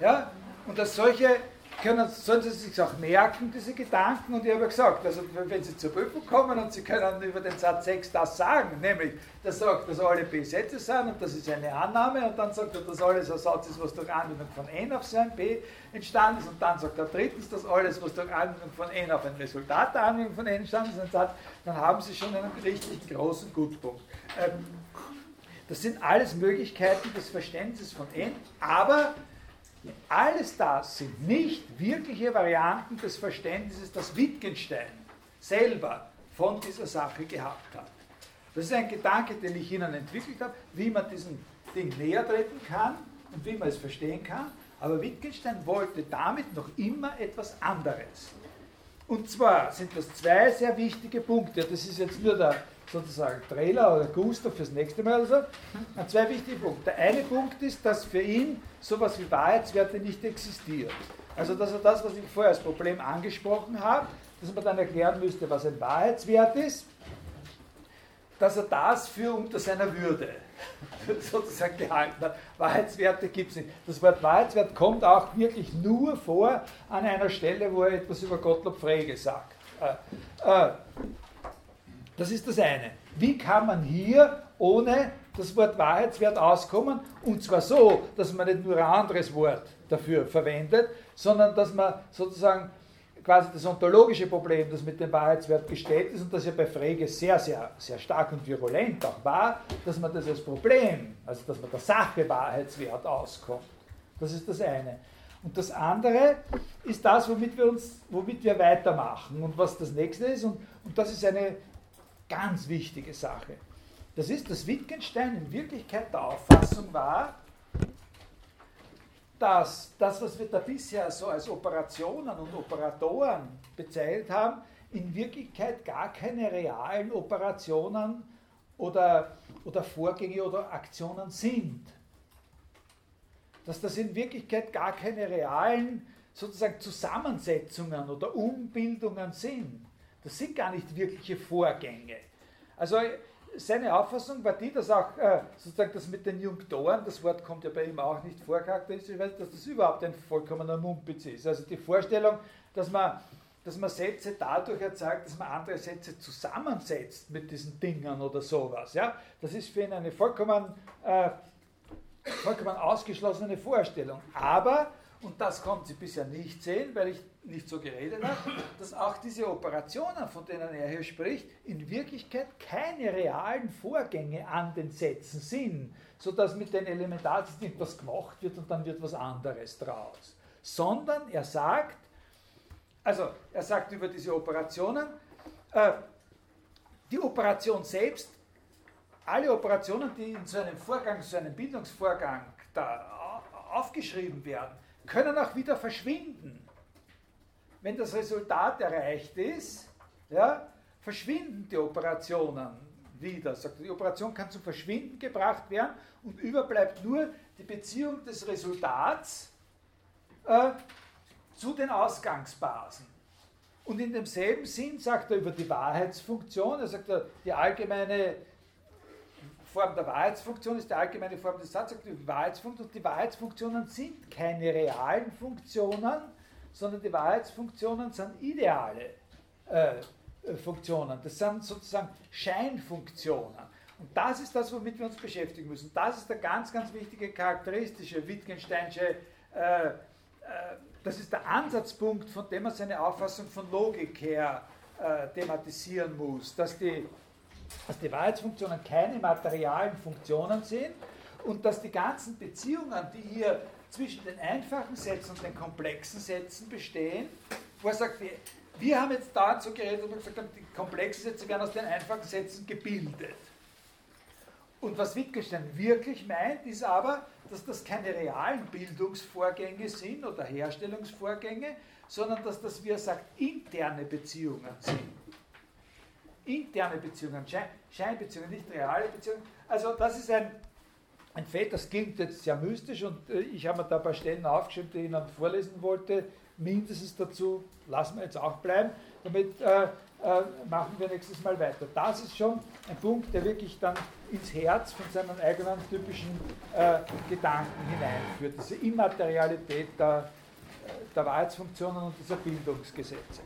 Ja? Und dass solche können, sollen Sie sich auch merken, diese Gedanken. Und ich habe gesagt, also wenn Sie zur Prüfung kommen und Sie können über den Satz 6 das sagen, nämlich, der sagt, dass alle B Sätze sind und das ist eine Annahme und dann sagt er, dass alles ein Satz ist, was durch Anwendung von N auf so ein B entstanden ist und dann sagt er drittens, dass alles, was durch Anwendung von N auf ein Resultat der Anwendung von N entstanden ist, Satz, dann haben Sie schon einen richtig großen Gutpunkt. Ähm, das sind alles Möglichkeiten des Verständnisses von N, aber alles das sind nicht wirkliche Varianten des Verständnisses, das Wittgenstein selber von dieser Sache gehabt hat. Das ist ein Gedanke, den ich Ihnen entwickelt habe, wie man diesem Ding näher treten kann und wie man es verstehen kann. Aber Wittgenstein wollte damit noch immer etwas anderes. Und zwar sind das zwei sehr wichtige Punkte. Das ist jetzt nur der sozusagen Trailer oder Guster fürs nächste Mal oder so. An zwei wichtige Punkte. Der eine Punkt ist, dass für ihn sowas wie Wahrheitswerte nicht existiert. Also dass er das, was ich vorher als Problem angesprochen habe, dass man dann erklären müsste, was ein Wahrheitswert ist, dass er das für unter seiner Würde <laughs> sozusagen gehalten hat. Wahrheitswerte gibt es nicht. Das Wort Wahrheitswert kommt auch wirklich nur vor an einer Stelle, wo er etwas über Gottlob Frege sagt. Äh, äh, das ist das eine. Wie kann man hier ohne das Wort Wahrheitswert auskommen? Und zwar so, dass man nicht nur ein anderes Wort dafür verwendet, sondern dass man sozusagen quasi das ontologische Problem, das mit dem Wahrheitswert gestellt ist und das ja bei Frege sehr, sehr, sehr stark und virulent auch war, dass man das als Problem, also dass man der Sache Wahrheitswert auskommt. Das ist das eine. Und das andere ist das, womit wir, uns, womit wir weitermachen und was das nächste ist. Und, und das ist eine ganz wichtige Sache. Das ist, dass Wittgenstein in Wirklichkeit der Auffassung war, dass das, was wir da bisher so als Operationen und Operatoren bezeichnet haben, in Wirklichkeit gar keine realen Operationen oder, oder Vorgänge oder Aktionen sind. Dass das in Wirklichkeit gar keine realen sozusagen Zusammensetzungen oder Umbildungen sind. Das sind gar nicht wirkliche Vorgänge. Also seine Auffassung war die, dass auch äh, sozusagen das mit den Junktoren, das Wort kommt ja bei ihm auch nicht vor, charakteristisch, dass das überhaupt ein vollkommener Mumpitz ist. Also die Vorstellung, dass man, dass man Sätze dadurch erzeugt, dass man andere Sätze zusammensetzt mit diesen Dingern oder sowas, ja, das ist für ihn eine vollkommen, äh, vollkommen ausgeschlossene Vorstellung. Aber, und das konnten Sie bisher nicht sehen, weil ich nicht so geredet hat, dass auch diese Operationen, von denen er hier spricht, in Wirklichkeit keine realen Vorgänge an den Sätzen sind, sodass mit den Elementarsystemen etwas gemacht wird und dann wird was anderes draus. Sondern er sagt, also er sagt über diese Operationen, äh, die Operation selbst, alle Operationen, die in so einem Vorgang, so einem Bildungsvorgang da aufgeschrieben werden, können auch wieder verschwinden wenn das Resultat erreicht ist, ja, verschwinden die Operationen wieder. Die Operation kann zum Verschwinden gebracht werden und überbleibt nur die Beziehung des Resultats äh, zu den Ausgangsbasen. Und in demselben Sinn sagt er über die Wahrheitsfunktion, er sagt, die allgemeine Form der Wahrheitsfunktion ist die allgemeine Form des Satzes, die Wahrheitsfunktion. Und die Wahrheitsfunktionen sind keine realen Funktionen, sondern die Wahrheitsfunktionen sind ideale äh, Funktionen. Das sind sozusagen Scheinfunktionen. Und das ist das, womit wir uns beschäftigen müssen. Das ist der ganz, ganz wichtige charakteristische Wittgensteinsche, äh, äh, das ist der Ansatzpunkt, von dem man seine Auffassung von Logik her äh, thematisieren muss, dass die, dass die Wahrheitsfunktionen keine materialen Funktionen sind und dass die ganzen Beziehungen, die hier zwischen den einfachen Sätzen und den komplexen Sätzen bestehen, wo er sagt, wir, haben jetzt dazu geredet und gesagt, die komplexen Sätze werden aus den einfachen Sätzen gebildet. Und was Wittgenstein wirklich meint, ist aber, dass das keine realen Bildungsvorgänge sind oder Herstellungsvorgänge, sondern dass das, wie er sagt, interne Beziehungen sind. Interne Beziehungen, Scheinbeziehungen, nicht reale Beziehungen. Also das ist ein, ein Feld, das klingt jetzt sehr mystisch und äh, ich habe mir da ein paar Stellen aufgeschrieben, die ich Ihnen vorlesen wollte. Mindestens dazu lassen wir jetzt auch bleiben. Damit äh, äh, machen wir nächstes Mal weiter. Das ist schon ein Punkt, der wirklich dann ins Herz von seinen eigenen typischen äh, Gedanken hineinführt. Diese Immaterialität der, der Wahrheitsfunktionen und dieser Bildungsgesetze.